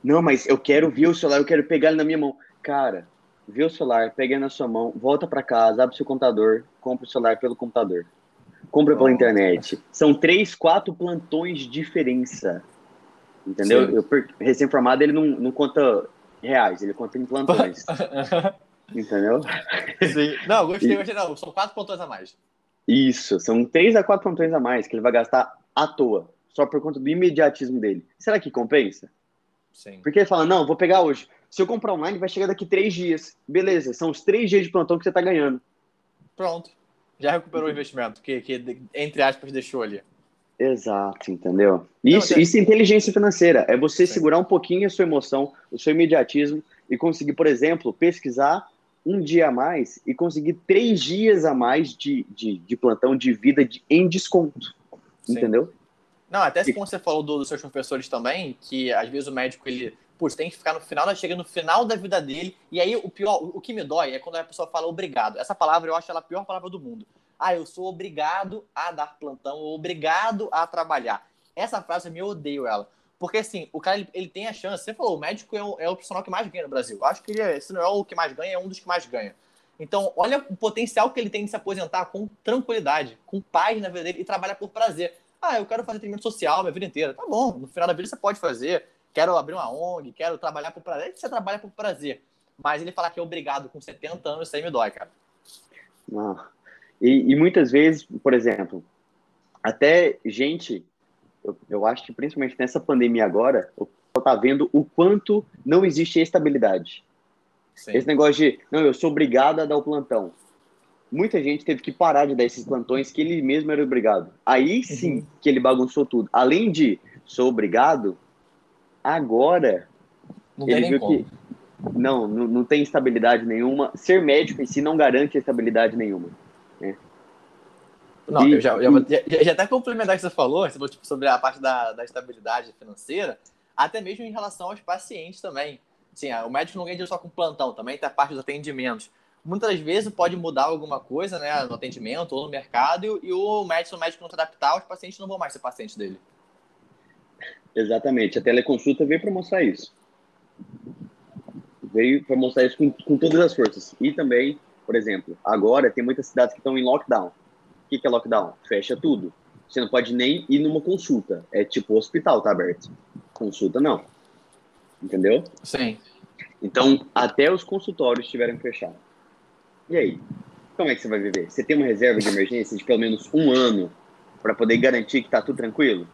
Não, mas eu quero ver o celular, eu quero pegar ele na minha mão. Cara, vê o celular, pega ele na sua mão, volta para casa, abre seu computador, compra o celular pelo computador. Compra pela internet. São três, quatro plantões de diferença. Entendeu? Sim. Eu, recém-formado, ele não, não conta reais, ele conta em plantões. Entendeu? Sim. Não, gostei, gostei. Não, são quatro plantões a mais. Isso, são três a quatro plantões a mais que ele vai gastar à toa, só por conta do imediatismo dele. Será que compensa? Sim. Porque ele fala, não, vou pegar hoje. Se eu comprar online, vai chegar daqui três dias. Beleza, são os três dias de plantão que você está ganhando. Pronto. Já recuperou o investimento que, que, entre aspas, deixou ali. Exato, entendeu? Isso, não, isso é inteligência financeira. É você Sim. segurar um pouquinho a sua emoção, o seu imediatismo e conseguir, por exemplo, pesquisar um dia a mais e conseguir três dias a mais de, de, de plantão de vida de, em desconto. Sim. Entendeu? Não, até se como você falou do, dos seus professores também, que às vezes o médico ele putz, tem que ficar no final, chega no final da vida dele, e aí o pior, o, que me dói é quando a pessoa fala obrigado. Essa palavra eu acho ela a pior palavra do mundo. Ah, eu sou obrigado a dar plantão, obrigado a trabalhar. Essa frase eu me odeio ela. Porque assim, o cara ele, ele, tem a chance. Você falou, o médico é o, é o profissional que mais ganha no Brasil. Acho que ele é, se não é o que mais ganha, é um dos que mais ganha. Então, olha o potencial que ele tem de se aposentar com tranquilidade, com paz na vida dele e trabalhar por prazer. Ah, eu quero fazer atendimento social minha vida inteira. Tá bom, no final da vida você pode fazer. Quero abrir uma ONG, quero trabalhar por prazer. Você trabalha por prazer. mas ele falar que é obrigado com 70 anos, isso aí me dói, cara. Não. E, e muitas vezes, por exemplo, até gente, eu, eu acho que principalmente nessa pandemia agora, o pessoal tá vendo o quanto não existe estabilidade. Sim. Esse negócio de, não, eu sou obrigado a dar o plantão. Muita gente teve que parar de dar esses plantões que ele mesmo era obrigado. Aí sim uhum. que ele bagunçou tudo. Além de sou obrigado, agora não ele viu como. que não, não, não tem estabilidade nenhuma. Ser médico em si não garante estabilidade nenhuma. Né? Não, e, eu já, já, já, já até complementar o que você falou, você falou tipo, sobre a parte da, da estabilidade financeira, até mesmo em relação aos pacientes também. Sim, o médico não ganha dinheiro só com plantão, também tem a parte dos atendimentos. Muitas vezes pode mudar alguma coisa né, no atendimento ou no mercado e, e o médico, o médico não se adaptar, os pacientes não vão mais ser pacientes dele. Exatamente, a teleconsulta veio para mostrar isso. Veio para mostrar isso com, com todas as forças. E também, por exemplo, agora tem muitas cidades que estão em lockdown. O que, que é lockdown? Fecha tudo. Você não pode nem ir numa consulta. É tipo hospital tá aberto. Consulta não. Entendeu? Sim. Então, até os consultórios tiveram que fechar. E aí? Como é que você vai viver? Você tem uma reserva de emergência de pelo menos um ano para poder garantir que está tudo tranquilo?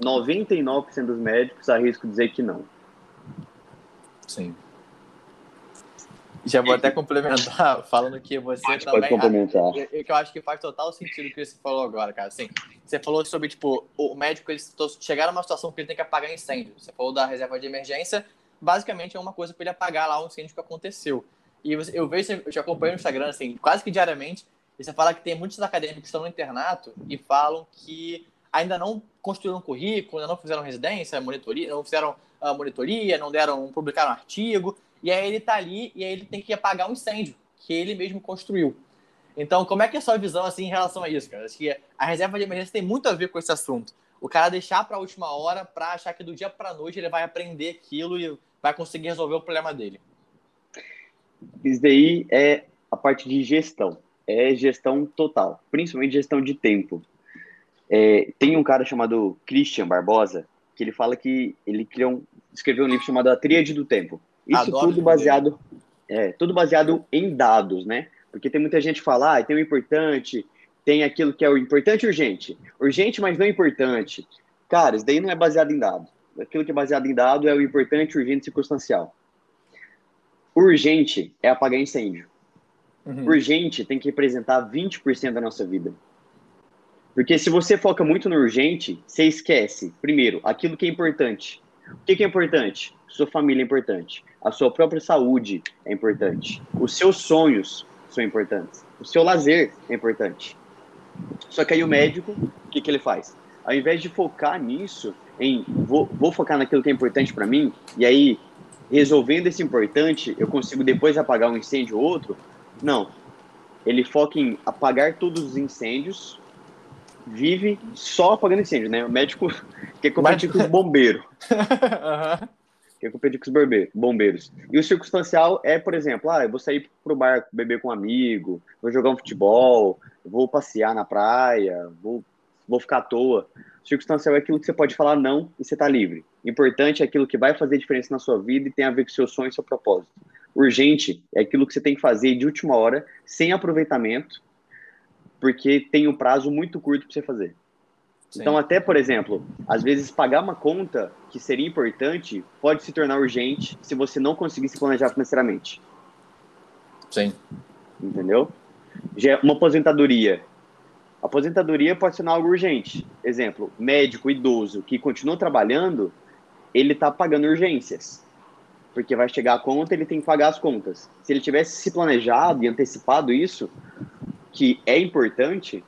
99% dos médicos arrisco dizer que não. Sim. Já vou até complementar, falando que você pode, também. Pode complementar. Que eu acho que faz total sentido o que você falou agora, cara. Assim, você falou sobre, tipo, o médico ele chegar numa situação que ele tem que apagar incêndio. Você falou da reserva de emergência, basicamente é uma coisa para ele apagar lá o incêndio que aconteceu. E eu vejo, eu te acompanho no Instagram, assim, quase que diariamente, e você fala que tem muitos acadêmicos que estão no internato e falam que ainda não construíram currículo, ainda não fizeram residência, monitoria, não fizeram uh, monitoria, não deram, publicaram um artigo, e aí ele está ali e aí ele tem que apagar um incêndio que ele mesmo construiu. Então, como é que é a sua visão assim em relação a isso, cara? Acho que a reserva de emergência tem muito a ver com esse assunto. O cara deixar para a última hora para achar que do dia para noite ele vai aprender aquilo e vai conseguir resolver o problema dele. Isso daí é a parte de gestão. É gestão total, principalmente gestão de tempo. É, tem um cara chamado Christian Barbosa, que ele fala que ele criou um, escreveu um livro chamado A Tríade do Tempo. Isso Adoro tudo baseado, é, tudo baseado em dados, né? Porque tem muita gente que fala, ah, tem o importante, tem aquilo que é o importante e urgente. Urgente, mas não importante. Cara, isso daí não é baseado em dados. Aquilo que é baseado em dados é o importante, urgente e circunstancial. Urgente é apagar incêndio. Uhum. Urgente tem que representar 20% da nossa vida. Porque se você foca muito no urgente, você esquece, primeiro, aquilo que é importante. O que, que é importante? Sua família é importante. A sua própria saúde é importante. Os seus sonhos são importantes. O seu lazer é importante. Só que aí o médico, o que, que ele faz? Ao invés de focar nisso, em vou, vou focar naquilo que é importante para mim, e aí resolvendo esse importante, eu consigo depois apagar um incêndio ou outro? Não. Ele foca em apagar todos os incêndios, vive só apagando incêndio, né? O médico quer competir com os bombeiros. uhum. Quer competir com os bombeiros. E o circunstancial é, por exemplo, ah, eu vou sair pro bar beber com um amigo, vou jogar um futebol, vou passear na praia, vou, vou ficar à toa. Circunstancial é aquilo que você pode falar não e você está livre. Importante é aquilo que vai fazer diferença na sua vida e tem a ver com seu sonho e seu propósito. Urgente é aquilo que você tem que fazer de última hora, sem aproveitamento, porque tem um prazo muito curto para você fazer. Sim. Então, até, por exemplo, às vezes pagar uma conta que seria importante pode se tornar urgente se você não conseguir se planejar financeiramente. Sim. Entendeu? Já é uma aposentadoria Aposentadoria pode ser algo urgente. Exemplo, médico idoso que continua trabalhando, ele está pagando urgências. Porque vai chegar a conta, ele tem que pagar as contas. Se ele tivesse se planejado e antecipado isso, que é importante,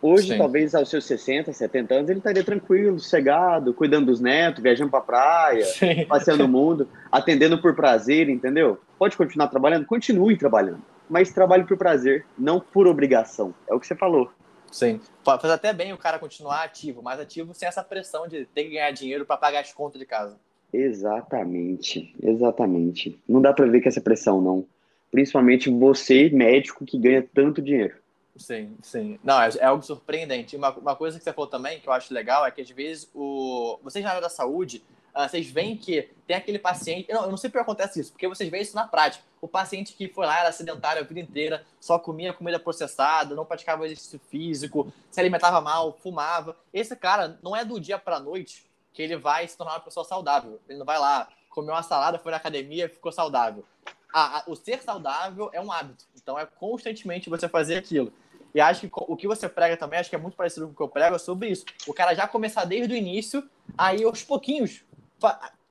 hoje, Sim. talvez aos seus 60, 70 anos, ele estaria tranquilo, sossegado, cuidando dos netos, viajando para a praia, Sim. passeando o mundo, atendendo por prazer, entendeu? Pode continuar trabalhando? Continue trabalhando mas trabalhe por prazer, não por obrigação. É o que você falou. Sim. Faz até bem o cara continuar ativo, mas ativo sem essa pressão de ter que ganhar dinheiro para pagar as contas de casa. Exatamente, exatamente. Não dá para ver que essa pressão, não. Principalmente você, médico, que ganha tanto dinheiro. Sim, sim. Não, é, é algo surpreendente. Uma, uma coisa que você falou também, que eu acho legal, é que às vezes o... vocês na área da saúde, uh, vocês veem que tem aquele paciente. Não, eu não sei por que acontece isso, porque vocês veem isso na prática. O paciente que foi lá, era sedentário a vida inteira, só comia comida processada, não praticava exercício físico, se alimentava mal, fumava. Esse cara não é do dia para noite que ele vai se tornar uma pessoa saudável. Ele não vai lá, comeu uma salada, foi na academia ficou saudável. Ah, ah, o ser saudável é um hábito. Então é constantemente você fazer aquilo. E acho que o que você prega também, acho que é muito parecido com o que eu prego, é sobre isso. O cara já começar desde o início, aí aos pouquinhos,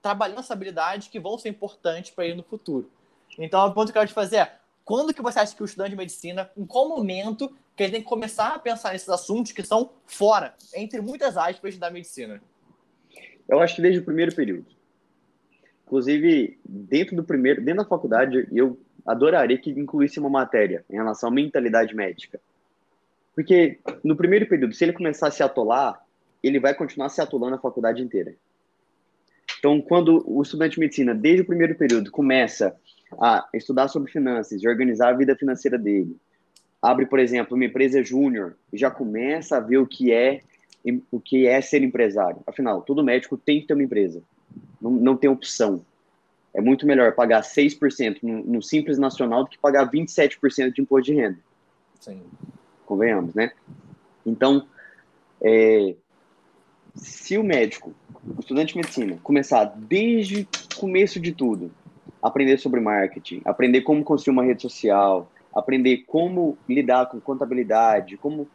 trabalhando essa habilidade que vão ser importantes para ele no futuro. Então, o ponto que eu quero te fazer é, quando que você acha que o estudante de medicina, em qual momento que ele tem que começar a pensar nesses assuntos que são fora, entre muitas aspas, da medicina? Eu acho que desde o primeiro período. Inclusive, dentro do primeiro, dentro da faculdade, eu adoraria que incluísse uma matéria em relação à mentalidade médica. Porque no primeiro período, se ele começar a se atolar, ele vai continuar se atolando a faculdade inteira. Então, quando o estudante de medicina, desde o primeiro período, começa a estudar sobre finanças e organizar a vida financeira dele, abre, por exemplo, uma empresa júnior e já começa a ver o que é o que é ser empresário. Afinal, todo médico tem que ter uma empresa. Não, não tem opção. É muito melhor pagar 6% no, no Simples Nacional do que pagar 27% de imposto de renda. Sim convenhamos, né? Então, é, se o médico, o estudante de medicina, começar desde o começo de tudo, aprender sobre marketing, aprender como construir uma rede social, aprender como lidar com contabilidade, como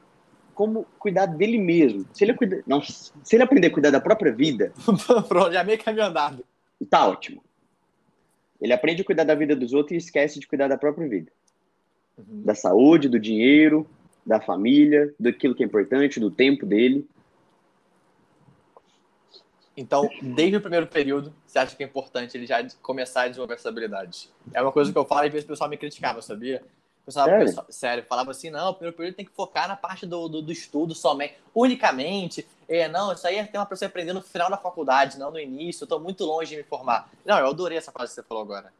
como cuidar dele mesmo. Se ele cuida, não, se ele aprender a cuidar da própria vida, pronto, já meio caminho andado. Tá ótimo. Ele aprende a cuidar da vida dos outros e esquece de cuidar da própria vida. Uhum. Da saúde, do dinheiro, da família, daquilo que é importante, do tempo dele. Então, desde o primeiro período, você acha que é importante ele já começar a desenvolver essa habilidade? É uma coisa que eu falo e às vezes o pessoal me criticava, sabia? Pessoal, sério? Pessoal, sério, falava assim, não, o primeiro período tem que focar na parte do, do, do estudo somente, unicamente. É, não, isso aí é tema para você aprender no final da faculdade, não no início, eu estou muito longe de me formar. Não, eu adorei essa frase que você falou agora.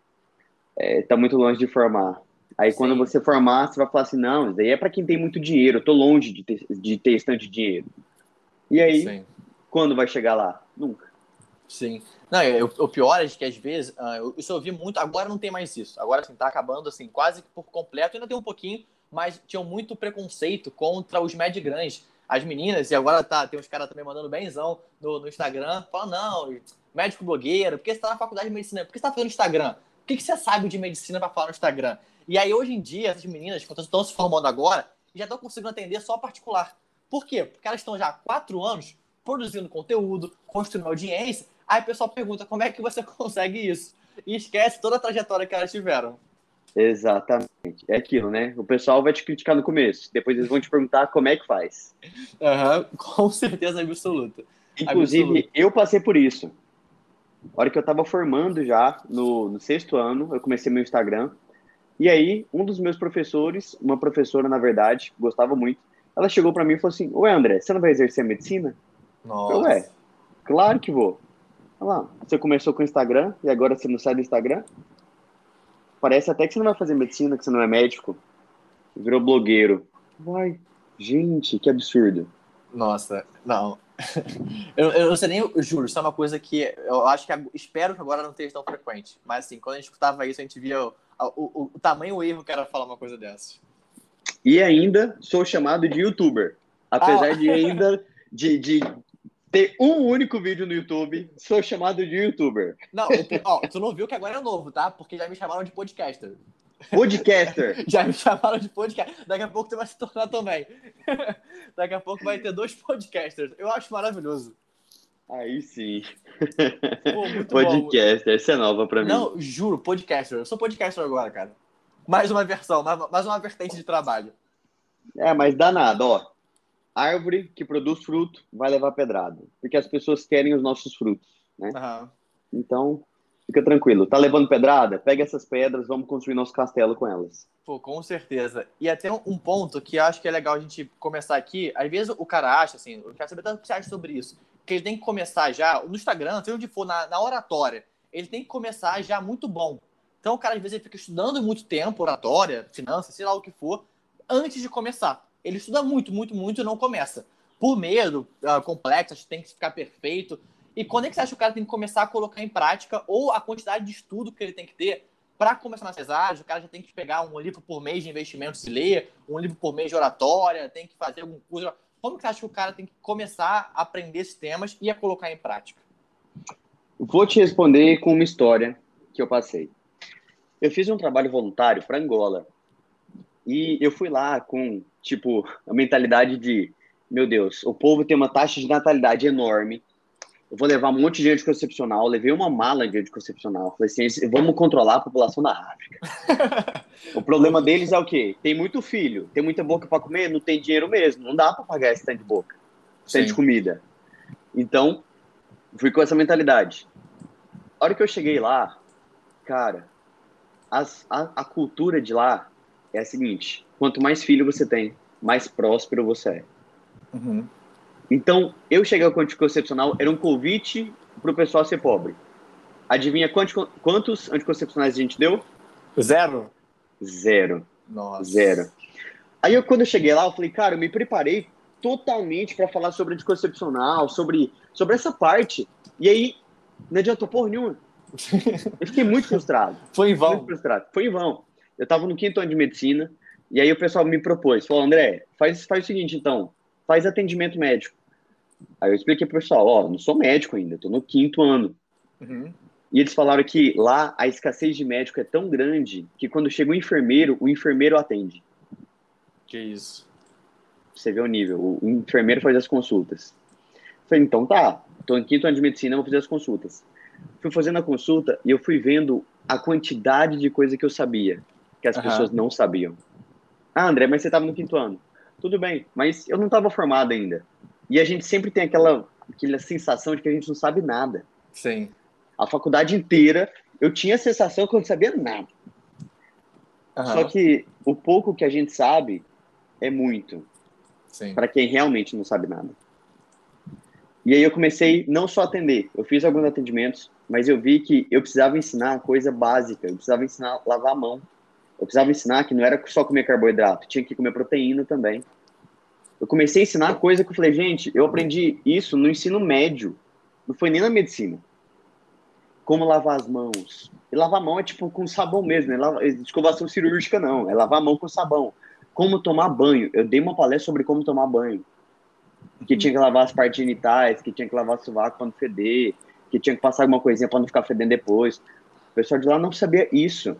É, tá muito longe de formar. Aí Sim. quando você formar, você vai falar assim, não, isso daí é para quem tem muito dinheiro, eu tô longe de ter, de ter esse tanto de dinheiro. E aí, Sim. quando vai chegar lá? Nunca. Sim. Não, o pior é que às vezes, uh, isso eu ouvi muito, agora não tem mais isso. Agora assim, tá acabando assim, quase por completo, ainda tem um pouquinho, mas tinham muito preconceito contra os grandes. As meninas, e agora tá, tem uns caras também mandando benzão no, no Instagram, falando, não, médico blogueiro, por que você tá na faculdade de medicina? Por que você tá fazendo Instagram? O que, que você sabe de medicina para falar no Instagram? E aí, hoje em dia, essas meninas, que estão se formando agora, já estão conseguindo atender só particular. Por quê? Porque elas estão já há quatro anos produzindo conteúdo, construindo audiência. Aí o pessoal pergunta como é que você consegue isso? E esquece toda a trajetória que elas tiveram. Exatamente. É aquilo, né? O pessoal vai te criticar no começo, depois eles vão te perguntar como é que faz. Uhum, com certeza absoluta. Inclusive, absoluta. eu passei por isso. A hora que eu estava formando já, no, no sexto ano, eu comecei meu Instagram. E aí, um dos meus professores, uma professora, na verdade, gostava muito, ela chegou para mim e falou assim: Ué, André, você não vai exercer a medicina? Nossa. Eu, Ué, claro que vou. Olha lá, você começou com o Instagram e agora você não sai do Instagram? Parece até que você não vai fazer medicina, que você não é médico. Virou blogueiro. Vai, gente, que absurdo. Nossa, não. eu, eu não sei nem, eu juro, isso é uma coisa que eu acho que espero que agora não esteja tão frequente. Mas assim, quando a gente escutava isso, a gente via o, o, o tamanho o erro que era falar uma coisa dessa. E ainda sou chamado de youtuber. Apesar ah. de ainda de, de ter um único vídeo no YouTube, sou chamado de youtuber. Não, ó, tu não viu que agora é novo, tá? Porque já me chamaram de podcaster. Podcaster. Já me chamaram de podcast. Daqui a pouco tu vai se tornar também. Daqui a pouco vai ter dois podcasters. Eu acho maravilhoso. Aí sim. Pô, podcaster, essa é nova pra mim. Não, juro, podcaster. Eu sou podcaster agora, cara. Mais uma versão, mais uma vertente de trabalho. É, mas danado, ó. Árvore que produz fruto vai levar pedrada. Porque as pessoas querem os nossos frutos, né? Uhum. Então, fica tranquilo. Tá levando pedrada? Pega essas pedras, vamos construir nosso castelo com elas. Pô, com certeza. E até um ponto que acho que é legal a gente começar aqui. Às vezes o cara acha, assim, eu quero saber tanto o que você acha sobre isso que ele tem que começar já, no Instagram, seja onde for, na, na oratória, ele tem que começar já muito bom. Então o cara, às vezes, ele fica estudando muito tempo, oratória, finanças, sei lá o que for, antes de começar. Ele estuda muito, muito, muito e não começa. Por medo, uh, complexo, tem que ficar perfeito. E quando é que você acha que o cara tem que começar a colocar em prática ou a quantidade de estudo que ele tem que ter para começar nessas áreas? O cara já tem que pegar um livro por mês de investimento se ler, um livro por mês de oratória, tem que fazer algum curso. Como que você acha que o cara tem que começar a aprender esses temas e a colocar em prática? Vou te responder com uma história que eu passei. Eu fiz um trabalho voluntário para Angola. E eu fui lá com, tipo, a mentalidade de, meu Deus, o povo tem uma taxa de natalidade enorme. Eu vou levar um monte de anticoncepcional. Levei uma mala de anticoncepcional. Falei assim, vamos controlar a população da África. o problema deles é o quê? Tem muito filho, tem muita boca para comer, não tem dinheiro mesmo. Não dá para pagar esse tanto de boca, tanto de comida. Então, fui com essa mentalidade. A hora que eu cheguei lá, cara, as, a, a cultura de lá é a seguinte: quanto mais filho você tem, mais próspero você é. Uhum. Então, eu cheguei ao anticoncepcional, era um convite para o pessoal ser pobre. Adivinha quantos, quantos anticoncepcionais a gente deu? Zero. Zero. Nossa. Zero. Aí, eu, quando eu cheguei lá, eu falei, cara, eu me preparei totalmente para falar sobre anticoncepcional, sobre, sobre essa parte. E aí, não adiantou porra nenhuma. Eu fiquei muito frustrado. Foi em vão. Muito frustrado. Foi em vão. Eu estava no quinto ano de medicina, e aí o pessoal me propôs, falou, André, faz, faz o seguinte, então, faz atendimento médico. Aí eu expliquei pro pessoal, ó, não sou médico ainda, tô no quinto ano. Uhum. E eles falaram que lá a escassez de médico é tão grande que quando chega o enfermeiro, o enfermeiro atende. Que isso. Você vê o nível. O enfermeiro faz as consultas. Eu falei, então tá, tô no quinto ano de medicina, vou fazer as consultas fui fazendo a consulta e eu fui vendo a quantidade de coisa que eu sabia, que as uhum. pessoas não sabiam. Ah, André, mas você estava no quinto ano. Tudo bem, mas eu não estava formado ainda. E a gente sempre tem aquela, aquela sensação de que a gente não sabe nada. Sim. A faculdade inteira, eu tinha a sensação que eu não sabia nada. Uhum. Só que o pouco que a gente sabe é muito. Para quem realmente não sabe nada. E aí eu comecei não só a atender, eu fiz alguns atendimentos, mas eu vi que eu precisava ensinar coisa básica, eu precisava ensinar a lavar a mão. Eu precisava ensinar que não era só comer carboidrato, tinha que comer proteína também. Eu comecei a ensinar coisa que eu falei, gente, eu aprendi isso no ensino médio, não foi nem na medicina. Como lavar as mãos. E lavar a mão é tipo com sabão mesmo, não é escovação cirúrgica não, é lavar a mão com sabão. Como tomar banho. Eu dei uma palestra sobre como tomar banho que tinha que lavar as partes genitais, que tinha que lavar o sovaco para não feder, que tinha que passar alguma coisinha para não ficar fedendo depois. O pessoal de lá não sabia isso.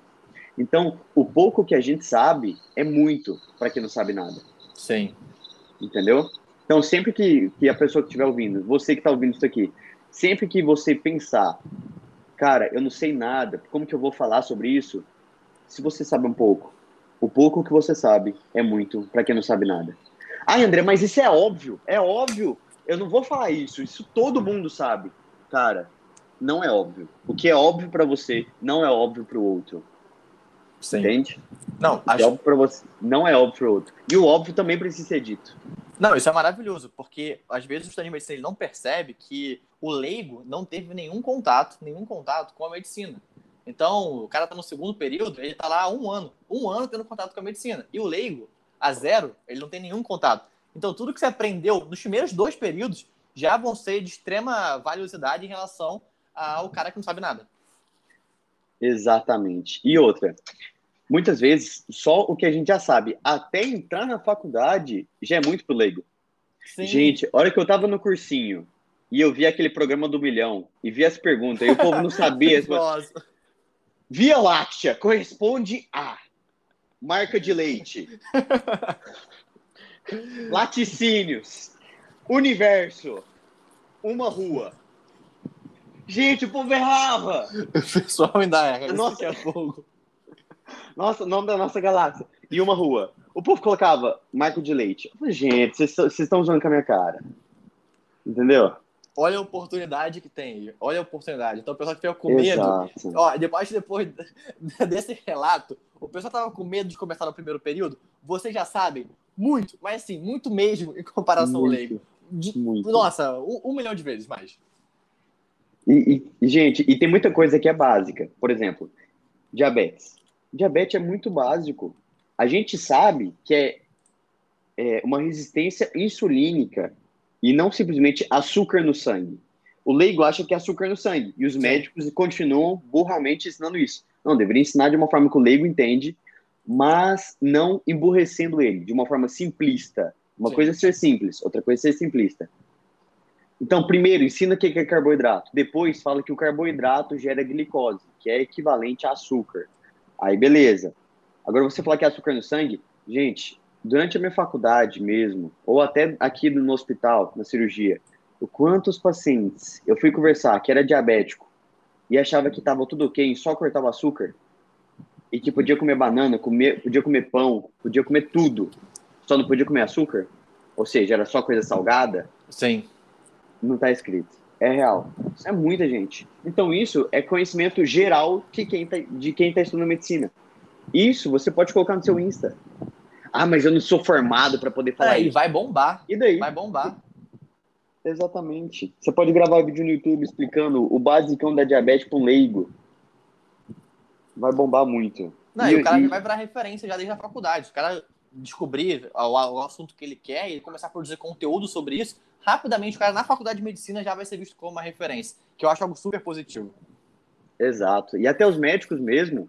Então, o pouco que a gente sabe é muito para quem não sabe nada. Sim. Entendeu? Então, sempre que, que a pessoa que estiver ouvindo, você que está ouvindo isso aqui, sempre que você pensar, cara, eu não sei nada, como que eu vou falar sobre isso? Se você sabe um pouco, o pouco que você sabe é muito para quem não sabe nada. Ai, André, mas isso é óbvio. É óbvio. Eu não vou falar isso. Isso todo mundo sabe. Cara, não é óbvio. O que é óbvio para você não é óbvio para o outro. Sim. Entende? Não, acho... é óbvio para você, não é óbvio para o outro. E o óbvio também precisa ser dito. Não, isso é maravilhoso, porque às vezes o estudante de medicina não percebe que o leigo não teve nenhum contato, nenhum contato com a medicina. Então, o cara está no segundo período, ele está lá há um ano, um ano tendo contato com a medicina. E o leigo, a zero, ele não tem nenhum contato. Então, tudo que você aprendeu nos primeiros dois períodos já vão ser de extrema valiosidade em relação ao cara que não sabe nada. Exatamente. E outra, muitas vezes, só o que a gente já sabe, até entrar na faculdade, já é muito pro leigo. Sim. Gente, hora que eu tava no cursinho e eu vi aquele programa do milhão e vi as perguntas e o povo não sabia. Nossa. Via Láctea corresponde a marca de leite, laticínios, universo, uma rua. Gente, o povo errava! O pessoal ainda erra, nossa, é fogo. Nossa, nome da nossa galáxia. E uma rua. O povo colocava marca de leite. Falei, gente, vocês estão usando com a minha cara. Entendeu? olha a oportunidade que tem. Olha a oportunidade. Então o pessoal que fica com medo. Ó, depois, depois desse relato, o pessoal tava com medo de começar no primeiro período. Vocês já sabem muito, mas assim, muito mesmo em comparação muito, ao leigo. De, muito. Nossa, um, um, milhão de vezes mais. E, e, gente, e tem muita coisa que é básica. Por exemplo, diabetes. Diabetes é muito básico. A gente sabe que é, é uma resistência insulínica e não simplesmente açúcar no sangue. O leigo acha que é açúcar no sangue, e os Sim. médicos continuam burramente ensinando isso. Não, deveria ensinar de uma forma que o leigo entende, mas não emburrecendo ele, de uma forma simplista. Uma Sim. coisa é ser simples, outra coisa é ser simplista. Então, primeiro, ensina o que é carboidrato. Depois, fala que o carboidrato gera glicose, que é equivalente a açúcar. Aí, beleza. Agora, você falar que é açúcar no sangue, gente, durante a minha faculdade mesmo, ou até aqui no hospital, na cirurgia, o quantos pacientes eu fui conversar que era diabético e achava que estava tudo ok, só cortar o açúcar, e que podia comer banana, comer, podia comer pão, podia comer tudo, só não podia comer açúcar, ou seja, era só coisa salgada. Sim. Não está escrito. É real. É muita gente. Então, isso é conhecimento geral de quem está de quem tá estudando medicina. Isso você pode colocar no seu Insta. Ah, mas eu não sou formado para poder falar é, isso. E vai bombar. E daí? Vai bombar. Exatamente. Você pode gravar vídeo no YouTube explicando o basicão da diabetes para um leigo. Vai bombar muito. Não, e, e o cara e... vai virar referência já desde a faculdade. O cara descobrir o, o, assunto que ele quer e começar a produzir conteúdo sobre isso, rapidamente o cara na faculdade de medicina já vai ser visto como uma referência, que eu acho algo super positivo. Exato. E até os médicos mesmo,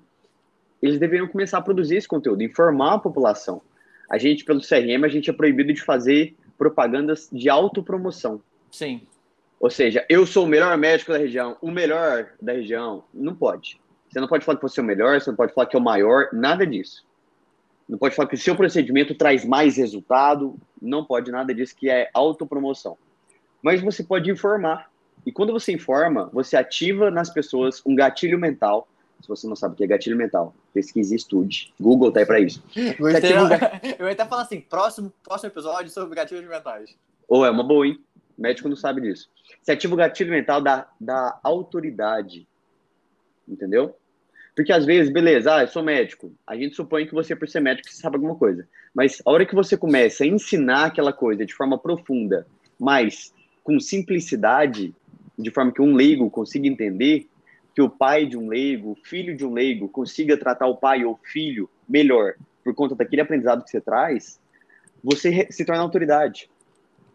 eles deveriam começar a produzir esse conteúdo, informar a população. A gente, pelo CRM, a gente é proibido de fazer propagandas de autopromoção. Sim. Ou seja, eu sou o melhor médico da região, o melhor da região. Não pode. Você não pode falar que você é o melhor, você não pode falar que é o maior, nada disso. Não pode falar que o seu procedimento traz mais resultado, não pode nada disso que é autopromoção. Mas você pode informar. E quando você informa, você ativa nas pessoas um gatilho mental se você não sabe o que é gatilho mental, pesquise e estude. Google tá aí pra isso. Gostei, um... Eu ia até falar assim, próximo, próximo episódio sobre gatilhos mentais. Ou oh, é uma boa, hein? O médico não sabe disso. Você ativa o gatilho mental da, da autoridade. Entendeu? Porque às vezes, beleza, ah, eu sou médico. A gente supõe que você, por ser médico, você sabe alguma coisa. Mas a hora que você começa a ensinar aquela coisa de forma profunda, mas com simplicidade, de forma que um leigo consiga entender, que o pai de um leigo, o filho de um leigo, consiga tratar o pai ou o filho melhor por conta daquele aprendizado que você traz, você se torna autoridade.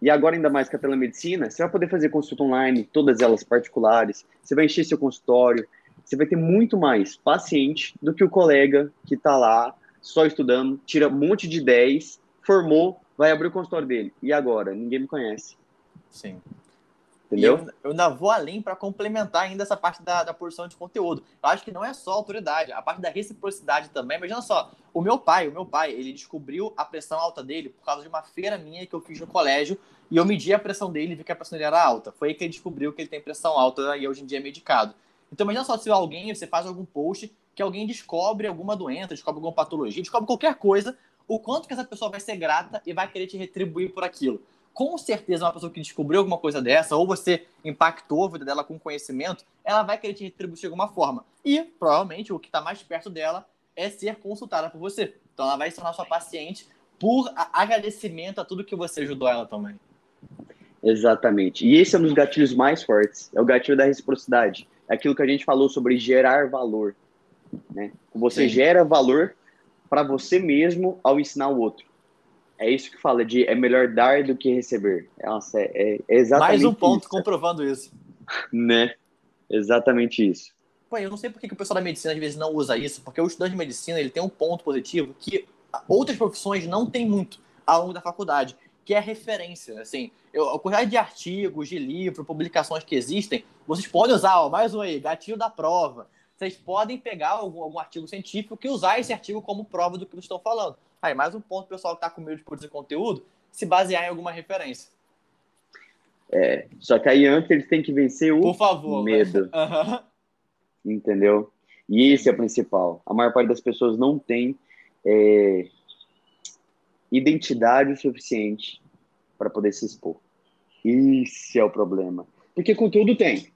E agora, ainda mais com a telemedicina, você vai poder fazer consulta online, todas elas particulares, você vai encher seu consultório, você vai ter muito mais paciente do que o colega que está lá só estudando, tira um monte de 10, formou, vai abrir o consultório dele. E agora? Ninguém me conhece. Sim. Entendeu? Eu, eu ainda vou além para complementar ainda essa parte da, da produção de conteúdo. Eu acho que não é só autoridade, a parte da reciprocidade também. Imagina só, o meu pai, o meu pai, ele descobriu a pressão alta dele por causa de uma feira minha que eu fiz no colégio e eu medi a pressão dele e vi que a pressão dele era alta. Foi aí que ele descobriu que ele tem pressão alta e hoje em dia é medicado. Então imagina só se alguém, você faz algum post que alguém descobre alguma doença, descobre alguma patologia, descobre qualquer coisa, o quanto que essa pessoa vai ser grata e vai querer te retribuir por aquilo com certeza uma pessoa que descobriu alguma coisa dessa, ou você impactou a vida dela com conhecimento, ela vai querer te retribuir de alguma forma. E, provavelmente, o que está mais perto dela é ser consultada por você. Então, ela vai se tornar sua paciente por agradecimento a tudo que você ajudou ela também. Exatamente. E esse é um dos gatilhos mais fortes. É o gatilho da reciprocidade. Aquilo que a gente falou sobre gerar valor. Né? Você Sim. gera valor para você mesmo ao ensinar o outro. É isso que fala de é melhor dar do que receber. Nossa, é, é exatamente Mais um ponto isso. comprovando isso. Né? Exatamente isso. Pô, eu não sei por que o pessoal da medicina às vezes não usa isso, porque o estudante de medicina ele tem um ponto positivo que outras profissões não têm muito ao longo da faculdade, que é referência. Assim, eu, a quantidade de artigos, de livros, publicações que existem, vocês podem usar, ó, mais um aí, gatilho da prova. Vocês podem pegar algum, algum artigo científico e usar esse artigo como prova do que vocês estão falando. Aí, mais um ponto, pessoal que está com medo de produzir conteúdo, se basear em alguma referência. É, só que aí antes eles têm que vencer o Por favor, medo. Uhum. Entendeu? E esse é o principal. A maior parte das pessoas não tem é, identidade suficiente para poder se expor. Esse é o problema. Porque conteúdo tem.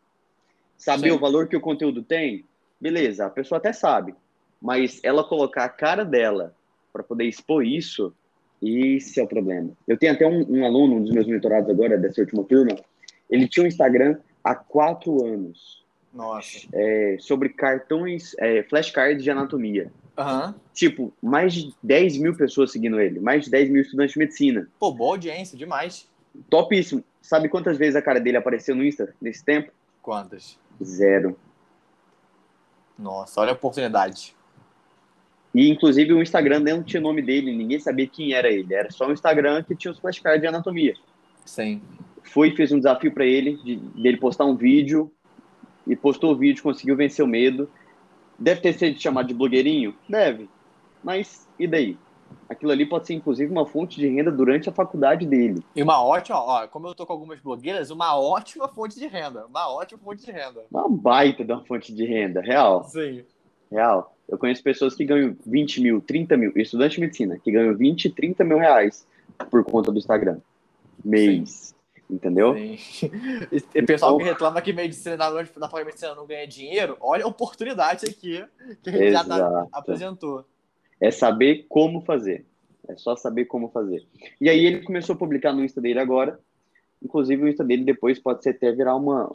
Saber Sim. o valor que o conteúdo tem, beleza, a pessoa até sabe. Mas ela colocar a cara dela para poder expor isso, esse é o problema. Eu tenho até um, um, aluno, um dos meus mentorados agora, dessa última turma, ele tinha um Instagram há quatro anos. Nossa. É, sobre cartões, é, flashcards de anatomia. Uhum. Tipo, mais de 10 mil pessoas seguindo ele, mais de 10 mil estudantes de medicina. Pô, boa audiência, demais. Topíssimo. Sabe quantas vezes a cara dele apareceu no Insta nesse tempo? Quantas? Zero. Nossa, olha a oportunidade. E, inclusive, o Instagram não tinha o nome dele, ninguém sabia quem era ele. Era só um Instagram que tinha os flashcards de anatomia. Sim. Foi fez um desafio para ele, de, dele postar um vídeo, e postou o vídeo, conseguiu vencer o medo. Deve ter sido chamado de blogueirinho? Deve. Mas, e daí? Aquilo ali pode ser, inclusive, uma fonte de renda durante a faculdade dele. E uma ótima, ó, como eu tô com algumas blogueiras, uma ótima fonte de renda. Uma ótima fonte de renda. Uma baita de uma fonte de renda, real. Sim. Real. Eu conheço pessoas que ganham 20 mil, 30 mil, estudante de medicina, que ganham 20, 30 mil reais por conta do Instagram. Mês. Sim. Entendeu? Sim. E pessoal então, que reclama que medicina da, da medicina não ganha dinheiro, olha a oportunidade aqui que a gente exato. já tá, apresentou. É saber como fazer. É só saber como fazer. E aí ele começou a publicar no Insta dele agora. Inclusive o Insta dele depois pode ser até virar uma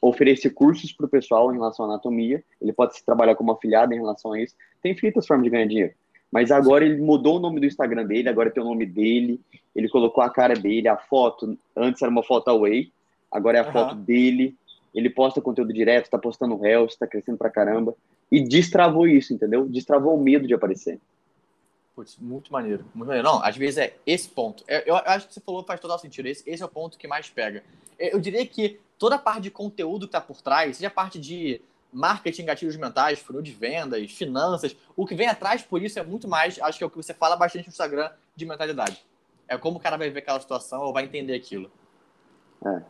oferecer cursos para o pessoal em relação à anatomia. Ele pode se trabalhar como afiliado em relação a isso. Tem infinitas formas de ganhar dinheiro. Mas agora ele mudou o nome do Instagram dele, agora tem o nome dele, ele colocou a cara dele, a foto, antes era uma foto away, agora é a uhum. foto dele, ele posta conteúdo direto, tá postando réus, tá crescendo pra caramba. E destravou isso, entendeu? Destravou o medo de aparecer. Putz, muito maneiro, muito maneiro. Não, às vezes é esse ponto. Eu, eu acho que você falou faz total sentido. Esse, esse é o ponto que mais pega. Eu diria que toda a parte de conteúdo que tá por trás, seja a parte de marketing, gatilhos mentais, funil de vendas, finanças. O que vem atrás por isso é muito mais, acho que é o que você fala bastante no Instagram de mentalidade. É como o cara vai ver aquela situação ou vai entender aquilo. É.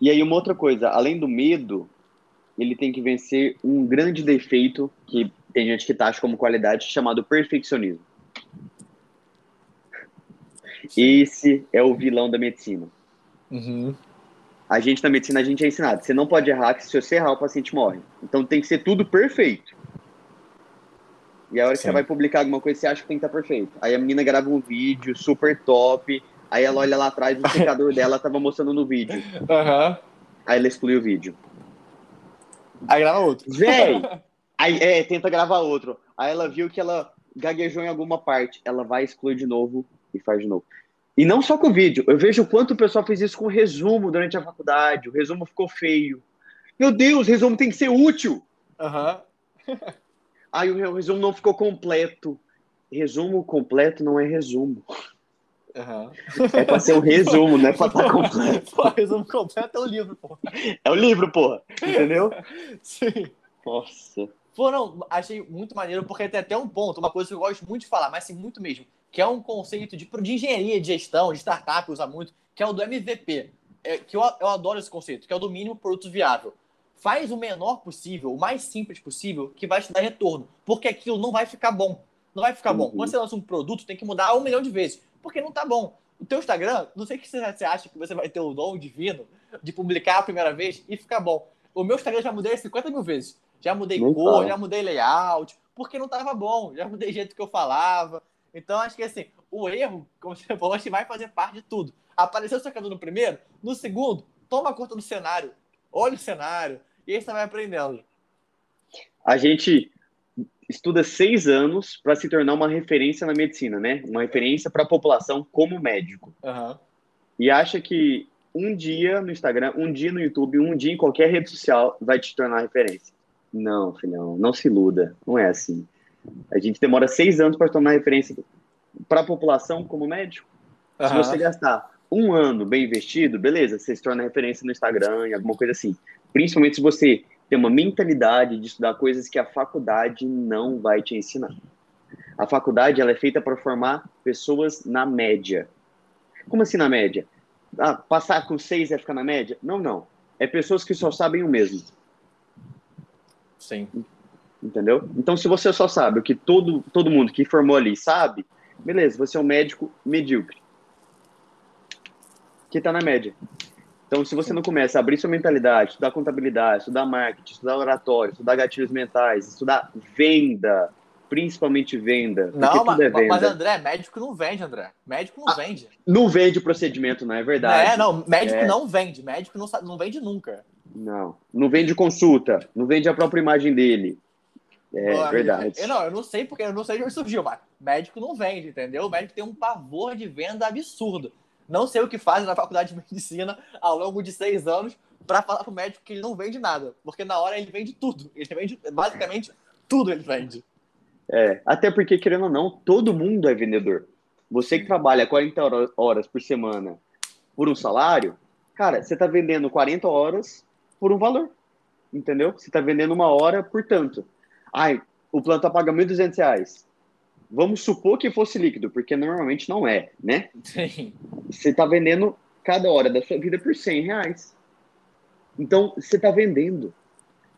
E aí, uma outra coisa, além do medo, ele tem que vencer um grande defeito que tem gente que taxa como qualidade, chamado perfeccionismo. Esse é o vilão da medicina. Uhum a gente na medicina a gente é ensinado, você não pode errar, que se você errar o paciente morre. Então tem que ser tudo perfeito. E a hora que Sim. você vai publicar alguma coisa, você acha que tem que estar perfeito. Aí a menina grava um vídeo super top, aí ela olha lá atrás, o secador dela tava mostrando no vídeo. Uhum. Aí ela exclui o vídeo. Aí grava outro. Véi! Aí, é, tenta gravar outro. Aí ela viu que ela gaguejou em alguma parte. Ela vai excluir de novo e faz de novo. E não só com vídeo. Eu vejo o quanto o pessoal fez isso com resumo durante a faculdade. O resumo ficou feio. Meu Deus, o resumo tem que ser útil. Aham. Uhum. Aí o resumo não ficou completo. Resumo completo não é resumo. Uhum. É pra ser um resumo, não é pra estar completo. Pô, resumo completo é o livro, pô. É o livro, porra. Entendeu? Sim. Nossa. Pô, não, achei muito maneiro, porque tem até um ponto, uma coisa que eu gosto muito de falar, mas assim, muito mesmo que é um conceito de, de engenharia de gestão, de startup, usa muito, que é o do MVP. É, que eu, eu adoro esse conceito, que é o do mínimo produto viável. Faz o menor possível, o mais simples possível, que vai te dar retorno. Porque aquilo não vai ficar bom. Não vai ficar uhum. bom. Quando você lança um produto, tem que mudar um milhão de vezes. Porque não tá bom. O teu Instagram, não sei que você acha que você vai ter o dom divino de publicar a primeira vez e ficar bom. O meu Instagram já mudei 50 mil vezes. Já mudei não cor, tá. já mudei layout, porque não tava bom. Já mudei jeito que eu falava. Então, acho que assim, o erro, como você falou, acho que vai fazer parte de tudo. Apareceu o secador no primeiro, no segundo, toma conta do cenário, olha o cenário, e aí você vai aprendendo. A gente estuda seis anos para se tornar uma referência na medicina, né? Uma referência para a população como médico. Uhum. E acha que um dia no Instagram, um dia no YouTube, um dia em qualquer rede social vai te tornar referência. Não, filhão, não se iluda. Não é assim. A gente demora seis anos para tornar referência para a população como médico. Uhum. Se você gastar um ano bem investido, beleza, você se torna referência no Instagram, alguma coisa assim. Principalmente se você tem uma mentalidade de estudar coisas que a faculdade não vai te ensinar. A faculdade ela é feita para formar pessoas na média. Como assim na média? Ah, passar com seis é ficar na média? Não, não. É pessoas que só sabem o mesmo. Sim. Entendeu? Então, se você só sabe o que todo, todo mundo que formou ali sabe, beleza, você é um médico medíocre. Que está na média. Então, se você não começa a abrir sua mentalidade, estudar contabilidade, estudar marketing, estudar oratório, estudar gatilhos mentais, estudar venda, principalmente venda. Não, mas, é venda. mas André, médico não vende, André. Médico não ah, vende. Não vende procedimento, não é verdade? É, não, médico é. não vende. Médico não, não vende nunca. Não, não vende consulta, não vende a própria imagem dele. É Pô, verdade. Eu, não, eu não sei porque eu não sei de onde surgiu, mas médico não vende, entendeu? O médico tem um pavor de venda absurdo. não sei o que fazem na faculdade de medicina ao longo de seis anos para falar pro médico que ele não vende nada. Porque na hora ele vende tudo. Ele vende basicamente tudo ele vende. É, até porque, querendo ou não, todo mundo é vendedor. Você que trabalha 40 horas por semana por um salário, cara, você está vendendo 40 horas por um valor. Entendeu? Você está vendendo uma hora por tanto. Ai, o plano tá paga R$ 1.200. Vamos supor que fosse líquido, porque normalmente não é, né? Sim. Você está vendendo cada hora da sua vida por 100 reais. Então, você está vendendo.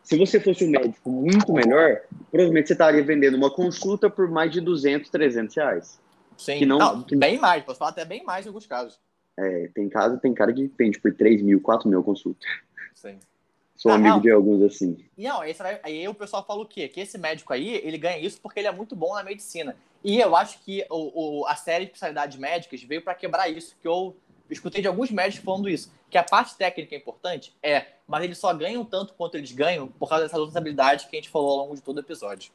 Se você fosse um médico muito melhor, provavelmente você estaria vendendo uma consulta por mais de 200, 300 reais. Sim, que não, não que... bem mais, posso falar até bem mais em alguns casos. É, tem caso, tem cara que vende por 3 mil, 4 mil consulta. Sim. Sou ah, amigo não. de alguns assim. Não, esse, aí o pessoal fala o quê? Que esse médico aí, ele ganha isso porque ele é muito bom na medicina. E eu acho que o, o a série de especialidades médicas veio para quebrar isso, que eu escutei de alguns médicos falando isso, que a parte técnica é importante, é, mas eles só ganham tanto quanto eles ganham por causa dessas outras habilidades que a gente falou ao longo de todo o episódio.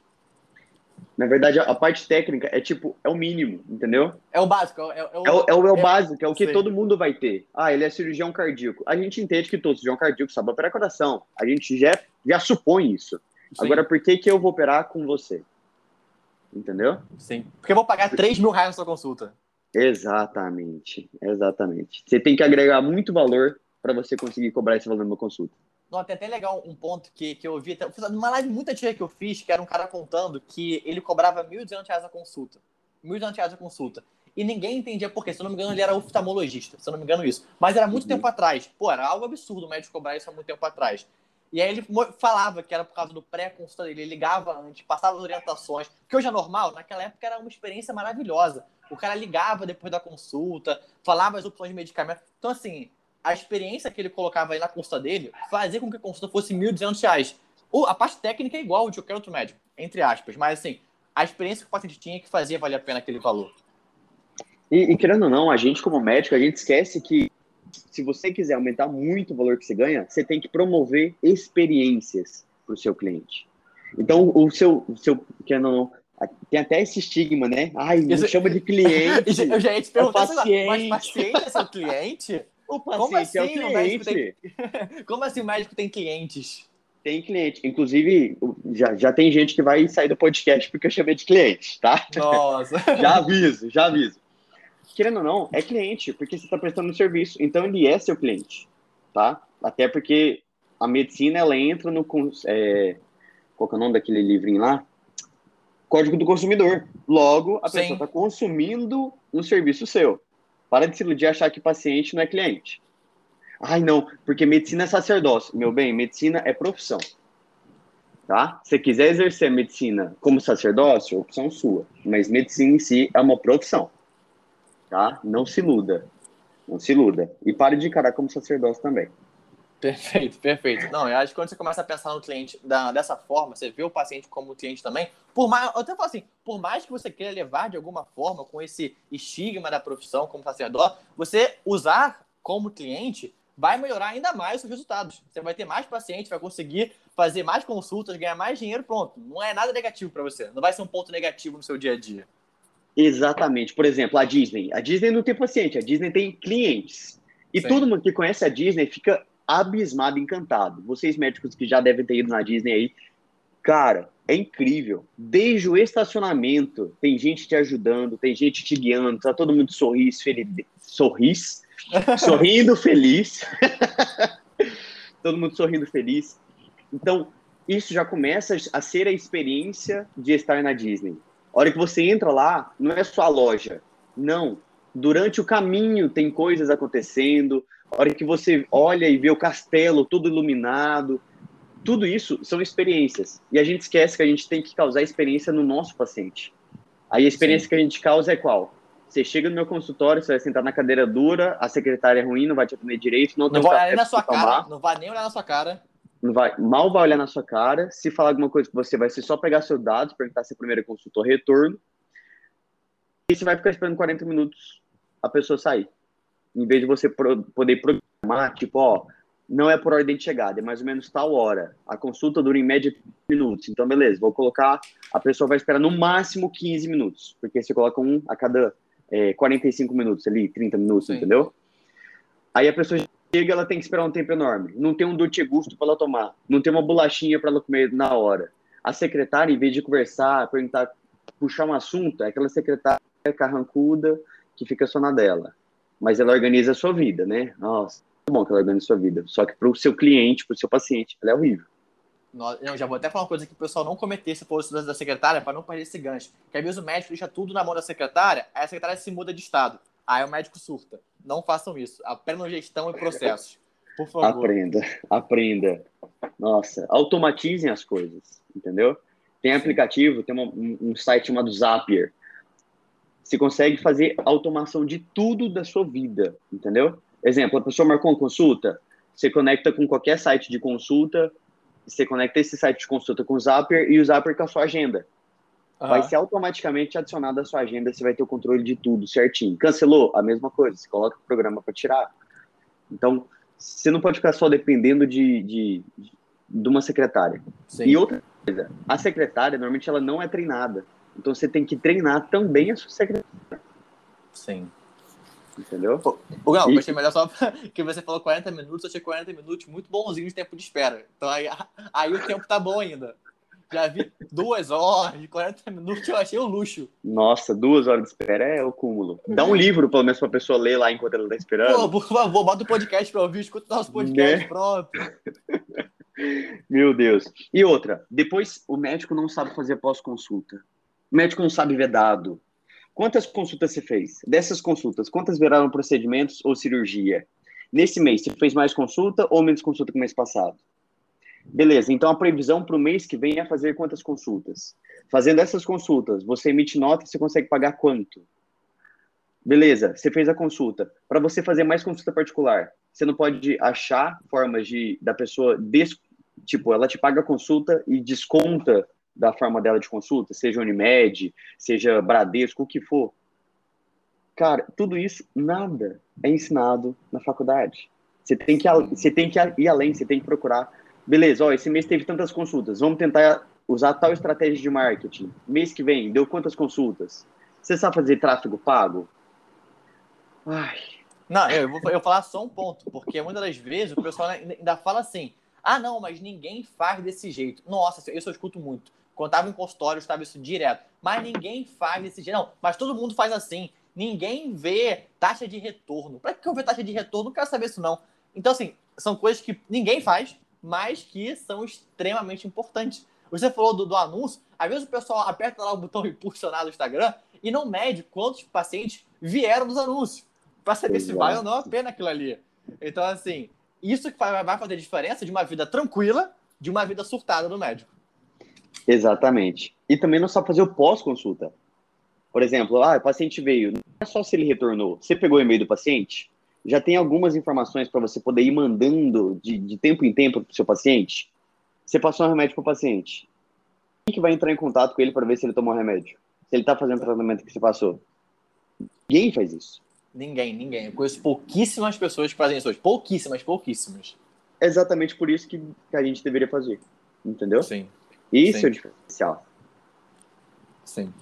Na verdade, a parte técnica é tipo, é o mínimo, entendeu? É o básico. É, é, o, é, o, é o, é o básico, é o que todo mundo vai ter. Ah, ele é cirurgião cardíaco. A gente entende que todo cirurgião cardíaco sabe operar coração. A gente já, já supõe isso. Sim. Agora, por que, que eu vou operar com você? Entendeu? Sim. Porque eu vou pagar 3 mil reais na sua consulta. Exatamente, exatamente. Você tem que agregar muito valor para você conseguir cobrar esse valor numa consulta. Não, tem até legal um ponto que, que eu vi, numa live muito antiga que eu fiz, que era um cara contando que ele cobrava R$ 1.200 a consulta. R$ 1.200 a consulta. E ninguém entendia por quê. Se eu não me engano, ele era oftalmologista, se eu não me engano isso. Mas era muito uhum. tempo atrás. Pô, era algo absurdo o médico cobrar isso há muito tempo atrás. E aí ele falava que era por causa do pré-consulta dele, ele ligava antes, passava as orientações, que hoje é normal, naquela época era uma experiência maravilhosa. O cara ligava depois da consulta, falava as opções de medicamento. Então, assim, a experiência que ele colocava aí na consulta dele fazia com que a consulta fosse R$ 1.200. A parte técnica é igual de qualquer outro médico, entre aspas, mas assim, a experiência que o paciente tinha que fazia valer a pena aquele valor. E, e querendo ou não, a gente como médico, a gente esquece que se você quiser aumentar muito o valor que você ganha, você tem que promover experiências para o seu cliente. Então, o seu, o seu querendo ou não, tem até esse estigma, né? Ai, me chama de cliente. Eu já ia te perguntar, é paciente. mas paciente é seu cliente? O paciente Como assim, é o cliente. Tem... Como assim o médico tem clientes? Tem cliente. Inclusive, já, já tem gente que vai sair do podcast porque eu chamei de cliente, tá? Nossa. já aviso, já aviso. Querendo ou não, é cliente, porque você está prestando um serviço. Então, ele é seu cliente, tá? Até porque a medicina, ela entra no... É, qual é o nome daquele livrinho lá? Código do Consumidor. Logo, a Sim. pessoa está consumindo um serviço seu. Para de se iludir achar que paciente não é cliente. Ai, não, porque medicina é sacerdócio. Meu bem, medicina é profissão. Tá? Se quiser exercer medicina como sacerdócio, opção sua. Mas medicina em si é uma profissão. Tá? Não se iluda. Não se iluda. E pare de encarar como sacerdócio também. Perfeito, perfeito. Não, eu acho que quando você começa a pensar no cliente da, dessa forma, você vê o paciente como cliente também, por mais, eu até falo assim, por mais que você queira levar de alguma forma com esse estigma da profissão como sacerdote, você usar como cliente vai melhorar ainda mais os seus resultados. Você vai ter mais pacientes, vai conseguir fazer mais consultas, ganhar mais dinheiro, pronto. Não é nada negativo para você. Não vai ser um ponto negativo no seu dia a dia. Exatamente. Por exemplo, a Disney. A Disney não tem paciente, a Disney tem clientes. E Sim. todo mundo que conhece a Disney fica abismado, encantado. Vocês médicos que já devem ter ido na Disney aí, cara, é incrível. Desde o estacionamento, tem gente te ajudando, tem gente te guiando, tá todo mundo sorris, feliz, sorris, sorrindo feliz. todo mundo sorrindo feliz. Então, isso já começa a ser a experiência de estar na Disney. A hora que você entra lá, não é só a loja. Não. Durante o caminho tem coisas acontecendo, a hora que você olha e vê o castelo todo iluminado, tudo isso são experiências. E a gente esquece que a gente tem que causar experiência no nosso paciente. Aí a experiência Sim. que a gente causa é qual? Você chega no meu consultório, você vai sentar na cadeira dura, a secretária é ruim, não vai te atender direito, não, não vai olhar nem na sua tomar, cara, não vai nem olhar na sua cara. Não vai, mal vai olhar na sua cara. Se falar alguma coisa com você, vai ser só pegar seus dados, perguntar se é primeiro consultor retorno. E você vai ficar esperando 40 minutos a pessoa sair em vez de você pro, poder programar, tipo, ó, não é por ordem de chegada, é mais ou menos tal hora. A consulta dura em média 30 minutos. Então, beleza, vou colocar, a pessoa vai esperar no máximo 15 minutos, porque você coloca um a cada é, 45 minutos ali, 30 minutos, Sim. entendeu? Aí a pessoa chega, ela tem que esperar um tempo enorme. Não tem um doce gusto para ela tomar. Não tem uma bolachinha para ela comer na hora. A secretária, em vez de conversar, perguntar, puxar um assunto, é aquela secretária carrancuda que fica só na dela. Mas ela organiza a sua vida, né? Nossa, é bom que ela organize a sua vida. Só que para o seu cliente, para o seu paciente, ela é horrível. Não, já vou até falar uma coisa que o pessoal não cometesse por isso da secretária para não perder esse gancho. Que às vezes o médico deixa tudo na mão da secretária, aí a secretária se muda de estado. Aí o médico surta. Não façam isso. Aprendam gestão e processos. Por favor. Aprenda, aprenda. Nossa, automatizem as coisas, entendeu? Tem aplicativo, tem uma, um site chamado Zapier. Você consegue fazer automação de tudo da sua vida, entendeu? Exemplo, a pessoa marcou uma consulta, você conecta com qualquer site de consulta, você conecta esse site de consulta com o Zapier e o Zapier com a sua agenda. Uhum. Vai ser automaticamente adicionado à sua agenda, você vai ter o controle de tudo certinho. Cancelou? A mesma coisa, você coloca o programa para tirar. Então, você não pode ficar só dependendo de, de, de uma secretária. Sim. E outra coisa, a secretária, normalmente, ela não é treinada. Então, você tem que treinar também a sua secretária. Sim. Entendeu? O Gal, e... eu achei melhor só que você falou 40 minutos, eu achei 40 minutos muito bonzinho de tempo de espera. Então aí, aí o tempo tá bom ainda. Já vi duas horas, 40 minutos, eu achei um luxo. Nossa, duas horas de espera é o cúmulo. Dá um livro, pelo menos, pra pessoa ler lá enquanto ela tá esperando. Pô, por favor, bota o podcast pra ouvir, escuta nosso podcast, né? pronto. Meu Deus. E outra, depois o médico não sabe fazer pós-consulta. O médico não sabe ver dado. Quantas consultas você fez? Dessas consultas, quantas viraram procedimentos ou cirurgia? Nesse mês, você fez mais consulta ou menos consulta que o mês passado? Beleza, então a previsão para o mês que vem é fazer quantas consultas? Fazendo essas consultas, você emite nota, você consegue pagar quanto? Beleza, você fez a consulta. Para você fazer mais consulta particular, você não pode achar formas de da pessoa des, tipo, ela te paga a consulta e desconta da forma dela de consulta, seja Unimed, seja Bradesco, o que for. Cara, tudo isso, nada é ensinado na faculdade. Você tem que, você tem que ir além, você tem que procurar. Beleza, ó, esse mês teve tantas consultas, vamos tentar usar tal estratégia de marketing. Mês que vem, deu quantas consultas? Você sabe fazer tráfego pago? Ai. Não, eu vou, eu falar só um ponto, porque muitas das vezes o pessoal ainda fala assim: ah, não, mas ninguém faz desse jeito. Nossa, isso eu escuto muito. Quando estava em consultório, estava isso direto. Mas ninguém faz desse jeito. Não, mas todo mundo faz assim. Ninguém vê taxa de retorno. Para que eu ver taxa de retorno? Não quero saber isso, não. Então, assim, são coisas que ninguém faz, mas que são extremamente importantes. Você falou do, do anúncio, às vezes o pessoal aperta lá o botão impulsionar do Instagram e não mede quantos pacientes vieram dos anúncios, para saber Exato. se vale ou não a pena aquilo ali. Então, assim, isso que vai fazer diferença de uma vida tranquila de uma vida surtada do médico. Exatamente. E também não só fazer o pós-consulta. Por exemplo, ah, o paciente veio, não é só se ele retornou. Você pegou o e-mail do paciente? Já tem algumas informações para você poder ir mandando de, de tempo em tempo para o seu paciente? Você passou um remédio para o paciente. Quem que vai entrar em contato com ele para ver se ele tomou o remédio? Se ele está fazendo o tratamento que você passou? Ninguém faz isso. Ninguém, ninguém. Eu conheço pouquíssimas pessoas que fazem isso hoje. Pouquíssimas, pouquíssimas. É exatamente por isso que, que a gente deveria fazer. Entendeu? Sim. Isso Sim. é o diferencial. Sim.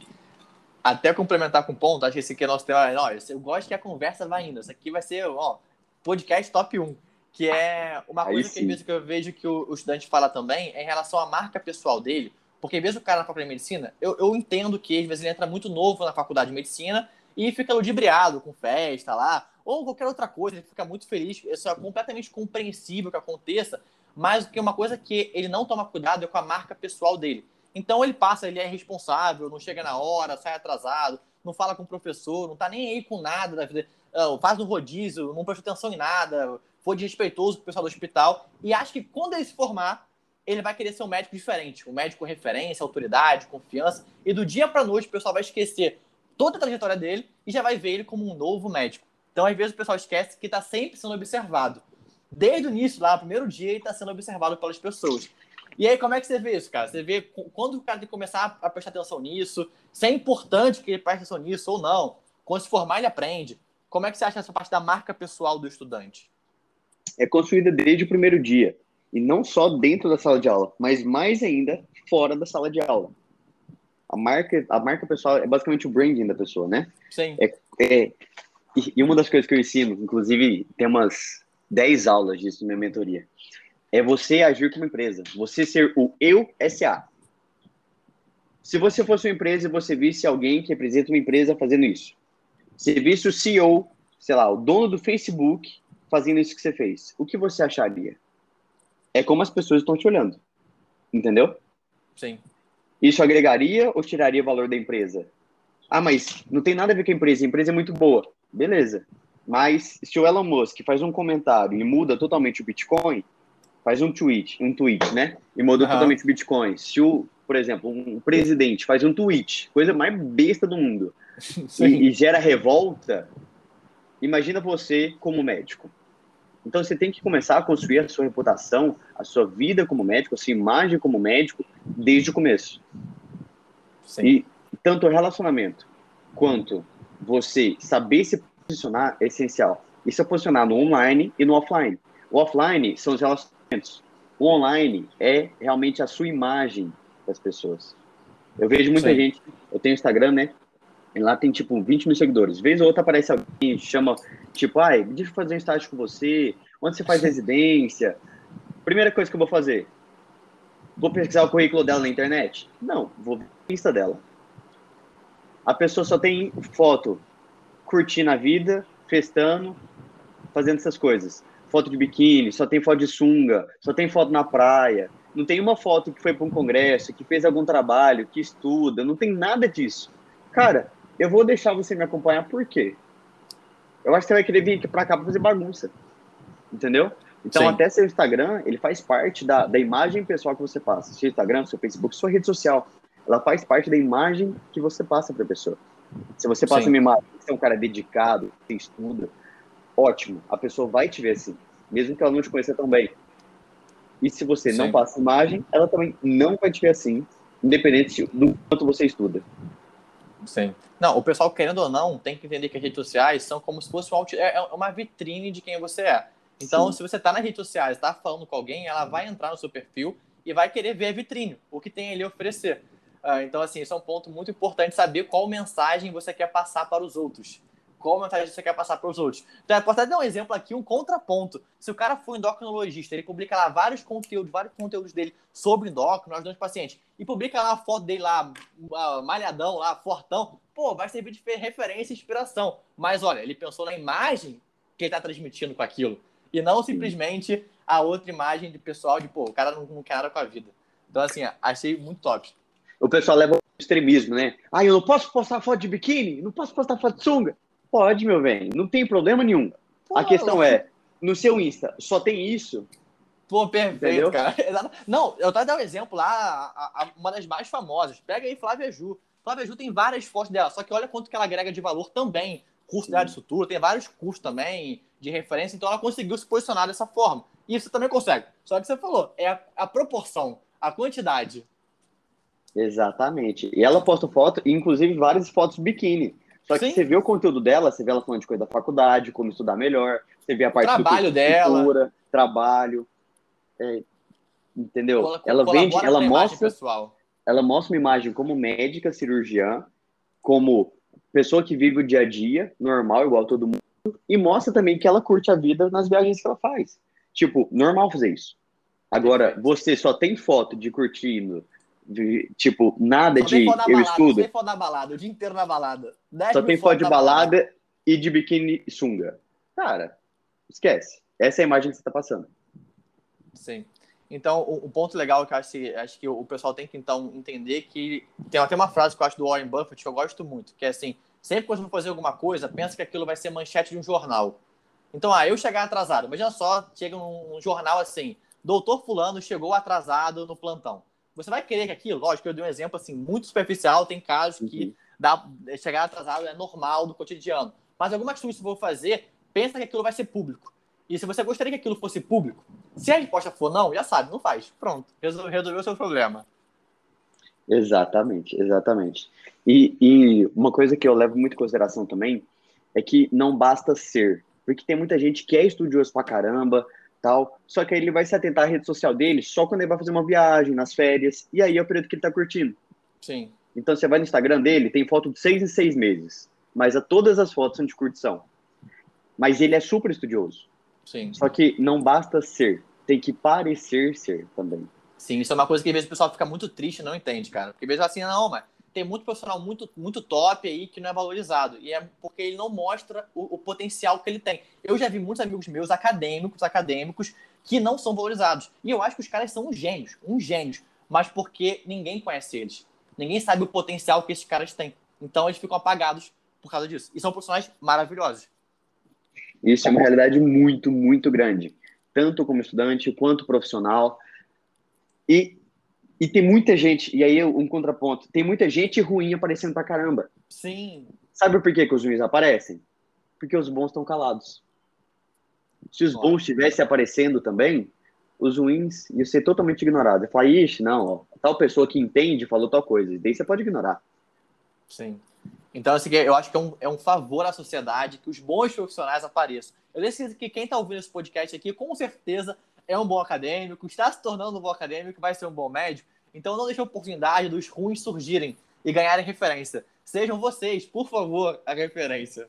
Até complementar com o ponto, acho que esse aqui é nosso tema. Não, eu gosto que a conversa vai indo. Isso aqui vai ser, ó, podcast top 1. Que é uma coisa que às vezes que eu vejo que o, estudante fala também é em relação à marca pessoal dele. Porque vezes o cara na faculdade de medicina, eu, eu entendo que às vezes ele entra muito novo na faculdade de medicina e fica ludibriado com festa lá, ou qualquer outra coisa, ele fica muito feliz. Isso é completamente compreensível que aconteça, mas que uma coisa que ele não toma cuidado é com a marca pessoal dele. Então ele passa, ele é responsável, não chega na hora, sai atrasado, não fala com o professor, não tá nem aí com nada da vida, ah, faz no rodízio, não presta atenção em nada, foi desrespeitoso com o pessoal do hospital. E acho que quando ele se formar, ele vai querer ser um médico diferente, um médico referência, autoridade, confiança. E do dia para noite o pessoal vai esquecer toda a trajetória dele e já vai ver ele como um novo médico. Então, às vezes, o pessoal esquece que está sempre sendo observado desde o início, lá, no primeiro dia, ele está sendo observado pelas pessoas. E aí, como é que você vê isso, cara? Você vê quando o cara tem que começar a prestar atenção nisso, se é importante que ele preste atenção nisso ou não. Quando se formar, ele aprende. Como é que você acha essa parte da marca pessoal do estudante? É construída desde o primeiro dia. E não só dentro da sala de aula, mas mais ainda fora da sala de aula. A marca, a marca pessoal é basicamente o branding da pessoa, né? Sim. É, É, e uma das coisas que eu ensino, inclusive tem umas 10 aulas disso na minha mentoria, é você agir como empresa. Você ser o eu SA. Se você fosse uma empresa e você visse alguém que representa uma empresa fazendo isso, se visse o CEO, sei lá, o dono do Facebook fazendo isso que você fez, o que você acharia? É como as pessoas estão te olhando. Entendeu? Sim. Isso agregaria ou tiraria valor da empresa? Ah, mas não tem nada a ver com a empresa. A empresa é muito boa. Beleza. Mas se o Elon Musk faz um comentário e muda totalmente o Bitcoin, faz um tweet, um tweet, né? E muda uhum. totalmente o Bitcoin. Se o, por exemplo, um presidente faz um tweet, coisa mais besta do mundo, e, e gera revolta, imagina você como médico. Então você tem que começar a construir a sua reputação, a sua vida como médico, a sua imagem como médico desde o começo. Sim. E tanto o relacionamento quanto você saber se posicionar é essencial. E se posicionar no online e no offline. O offline são os relacionamentos. O online é realmente a sua imagem das pessoas. Eu vejo muita Sim. gente, eu tenho Instagram, né? E lá tem tipo 20 mil seguidores. Vez ou outra aparece alguém chama, tipo, ai, deixa eu fazer um estágio com você. Onde você faz residência? Primeira coisa que eu vou fazer. Vou pesquisar o currículo dela na internet? Não, vou ver a lista dela. A pessoa só tem foto curtindo a vida, festando, fazendo essas coisas. Foto de biquíni, só tem foto de sunga, só tem foto na praia. Não tem uma foto que foi para um congresso, que fez algum trabalho, que estuda, não tem nada disso. Cara, eu vou deixar você me acompanhar por quê? Eu acho que você vai querer vir aqui pra cá pra fazer bagunça. Entendeu? Então, Sim. até seu Instagram, ele faz parte da, da imagem pessoal que você passa. Seu Instagram, seu Facebook, sua rede social. Ela faz parte da imagem que você passa pra pessoa. Se você passa Sim. uma imagem, você é um cara dedicado, que estuda, ótimo. A pessoa vai te ver assim, mesmo que ela não te conheça tão bem. E se você Sim. não passa imagem, ela também não vai te ver assim, independente do quanto você estuda. Sim. Não, o pessoal, querendo ou não, tem que entender que as redes sociais são como se fosse um, é, é uma vitrine de quem você é. Então, Sim. se você está nas redes sociais, está falando com alguém, ela vai entrar no seu perfil e vai querer ver a vitrine, o que tem ali a oferecer. Uh, então, assim, isso é um ponto muito importante, saber qual mensagem você quer passar para os outros qual mensagem você quer passar para os outros. Então, eu posso até dar um exemplo aqui, um contraponto. Se o cara for endocrinologista, ele publica lá vários conteúdos, vários conteúdos dele sobre endócrino, ajudando os pacientes, e publica lá a foto dele lá, malhadão lá, fortão, pô, vai servir de referência e inspiração. Mas, olha, ele pensou na imagem que ele está transmitindo com aquilo, e não simplesmente a outra imagem de pessoal de, pô, o cara não, não quer nada com a vida. Então, assim, achei muito top. O pessoal leva o extremismo, né? Ah, eu não posso postar foto de biquíni, não posso postar foto de sunga. Pode, meu bem, não tem problema nenhum. Pô, a questão é, no seu Insta, só tem isso? Pô, perfeito, Entendeu? cara. Não, eu tava dando um exemplo lá, a, a, uma das mais famosas. Pega aí Flávia Ju. Flávia Ju tem várias fotos dela, só que olha quanto que ela agrega de valor também. Curso de área de estrutura, tem vários cursos também de referência, então ela conseguiu se posicionar dessa forma. E você também consegue. Só que você falou, é a, a proporção, a quantidade. Exatamente. E ela posta foto, inclusive várias fotos biquíni. Só que Sim. você vê o conteúdo dela, você vê ela falando de coisa da faculdade, como estudar melhor, você vê a parte trabalho do dela, trabalho, é, entendeu? Cola, ela vende, ela mostra, ela mostra uma imagem como médica, cirurgiã, como pessoa que vive o dia a dia normal, igual todo mundo, e mostra também que ela curte a vida nas viagens que ela faz. Tipo, normal fazer isso. Agora, você só tem foto de curtindo tipo, nada só de eu balada, estudo. Só tem foto na balada, o dia inteiro na balada. Só tem foto de balada, balada, e de biquíni sunga. Cara, esquece. Essa é a imagem que você tá passando. Sim. Então, o, o ponto legal que eu acho, acho, que o pessoal tem que então entender que tem até uma frase que eu acho do Warren Buffett que eu gosto muito, que é assim, sempre que você for fazer alguma coisa, pensa que aquilo vai ser manchete de um jornal. Então, ah, eu chegar atrasado. Imagina só, chega num, num jornal assim, doutor fulano chegou atrasado no plantão. Você vai querer que aquilo, lógico, eu dei um exemplo assim, muito superficial, tem casos que uhum. dá, chegar atrasado é normal do cotidiano. Mas alguma atitude que você for fazer, pensa que aquilo vai ser público. E se você gostaria que aquilo fosse público, se a resposta for não, já sabe, não faz. Pronto, resolveu o seu problema. Exatamente, exatamente. E, e uma coisa que eu levo muito em consideração também é que não basta ser. Porque tem muita gente que é estudioso pra caramba, tal. Só que aí ele vai se atentar à rede social dele só quando ele vai fazer uma viagem, nas férias, e aí é o período que ele tá curtindo. Sim. Então você vai no Instagram dele, tem foto de seis em seis meses. mas a todas as fotos são de curtição. Mas ele é super estudioso. Sim. Só que não basta ser, tem que parecer ser também. Sim, isso é uma coisa que às vezes o pessoal fica muito triste e não entende, cara. Porque às vezes assim, não, mas tem muito profissional muito, muito top aí que não é valorizado. E é porque ele não mostra o, o, potencial que ele tem. Eu já vi muitos amigos meus, acadêmicos, acadêmicos, que não são valorizados. E eu acho que os caras são uns gênios, uns gênios. Mas porque ninguém conhece eles. Ninguém sabe o potencial que esses caras têm. Então eles ficam apagados por causa disso. E são profissionais maravilhosos. Isso é uma realidade muito, muito grande. Tanto como estudante quanto profissional. E e tem muita gente, e aí um contraponto, tem muita gente ruim aparecendo pra caramba. Sim. Sabe por que, que os ruins aparecem? Porque os bons estão calados. Se os bons estivessem aparecendo também, os ruins iam ser totalmente ignorados. Falar, ixi, não, ó, tal pessoa que entende falou tal coisa. E daí você pode ignorar. Sim. Então, assim, eu acho que é um, é um favor à sociedade que os bons profissionais apareçam. Eu decido que quem está ouvindo esse podcast aqui, com certeza, é um bom acadêmico, está se tornando um bom acadêmico, vai ser um bom médico. Então não deixe a oportunidade dos ruins surgirem e ganharem referência. Sejam vocês, por favor, a referência.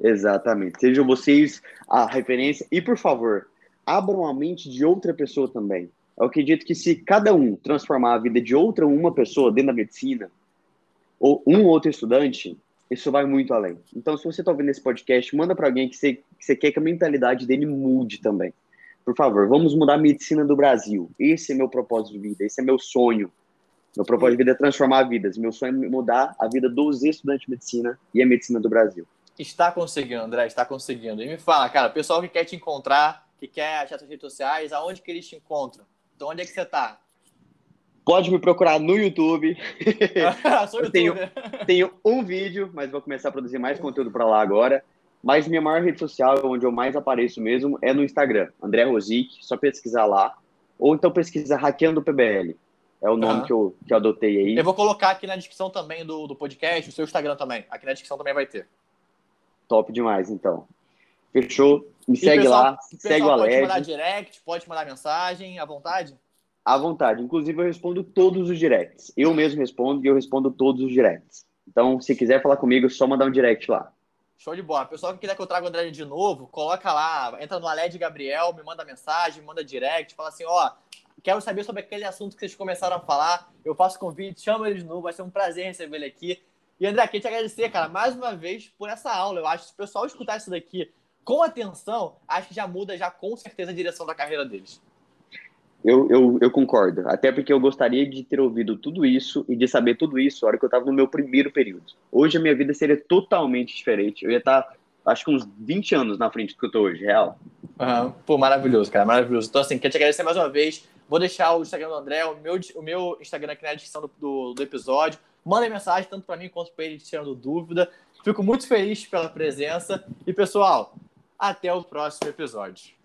Exatamente. Sejam vocês a referência. E, por favor, abram a mente de outra pessoa também. Eu acredito que se cada um transformar a vida de outra uma pessoa dentro da medicina, ou um outro estudante, isso vai muito além. Então, se você está ouvindo esse podcast, manda para alguém que você, que você quer que a mentalidade dele mude também. Por favor, vamos mudar a medicina do Brasil. Esse é meu propósito de vida, esse é meu sonho. Meu propósito de vida é transformar vidas. Meu sonho é mudar a vida dos estudantes de medicina e a medicina do Brasil. Está conseguindo, André, está conseguindo. E me fala, cara, o pessoal que quer te encontrar, que quer achar suas redes sociais, aonde que eles te encontram? Então, onde é que você está? Pode me procurar no YouTube. Sou YouTube. tenho, tenho um vídeo, mas vou começar a produzir mais conteúdo para lá agora. Mas minha maior rede social, onde eu mais apareço mesmo, é no Instagram, André Rosic, só pesquisar lá. Ou então pesquisa Hackeando PBL. É o nome uhum. que, eu, que eu adotei aí. Eu vou colocar aqui na descrição também do, do podcast, o seu Instagram também. Aqui na descrição também vai ter. Top demais, então. Fechou? Me e segue pessoal, lá, segue o Alex. Pode mandar direct, pode mandar mensagem, à vontade? À vontade. Inclusive, eu respondo todos os directs. Eu mesmo respondo e eu respondo todos os directs. Então, se quiser falar comigo, é só mandar um direct lá. Show de bola. Pessoal que quiser que eu traga o André de novo, coloca lá, entra no Aled Gabriel, me manda mensagem, me manda direct, fala assim, ó, quero saber sobre aquele assunto que vocês começaram a falar, eu faço convite, chama ele de novo, vai ser um prazer receber ele aqui. E André, queria te agradecer, cara, mais uma vez por essa aula. Eu acho que se o pessoal escutar isso daqui com atenção, acho que já muda já com certeza a direção da carreira deles. Eu, eu, eu, concordo. Até porque eu gostaria de ter ouvido tudo isso e de saber tudo isso na hora que eu estava no meu primeiro período. Hoje a minha vida seria totalmente diferente. Eu ia estar, tá, acho que uns 20 anos na frente do que eu estou hoje, real. Uhum. Pô, maravilhoso, cara, maravilhoso. Então, assim, quero te agradecer mais uma vez. Vou deixar o Instagram do André, o meu, o meu Instagram aqui na descrição do, do, do episódio. Mandem mensagem, tanto para mim quanto para ele, tirando dúvida. Fico muito feliz pela presença. E, pessoal, até o próximo episódio.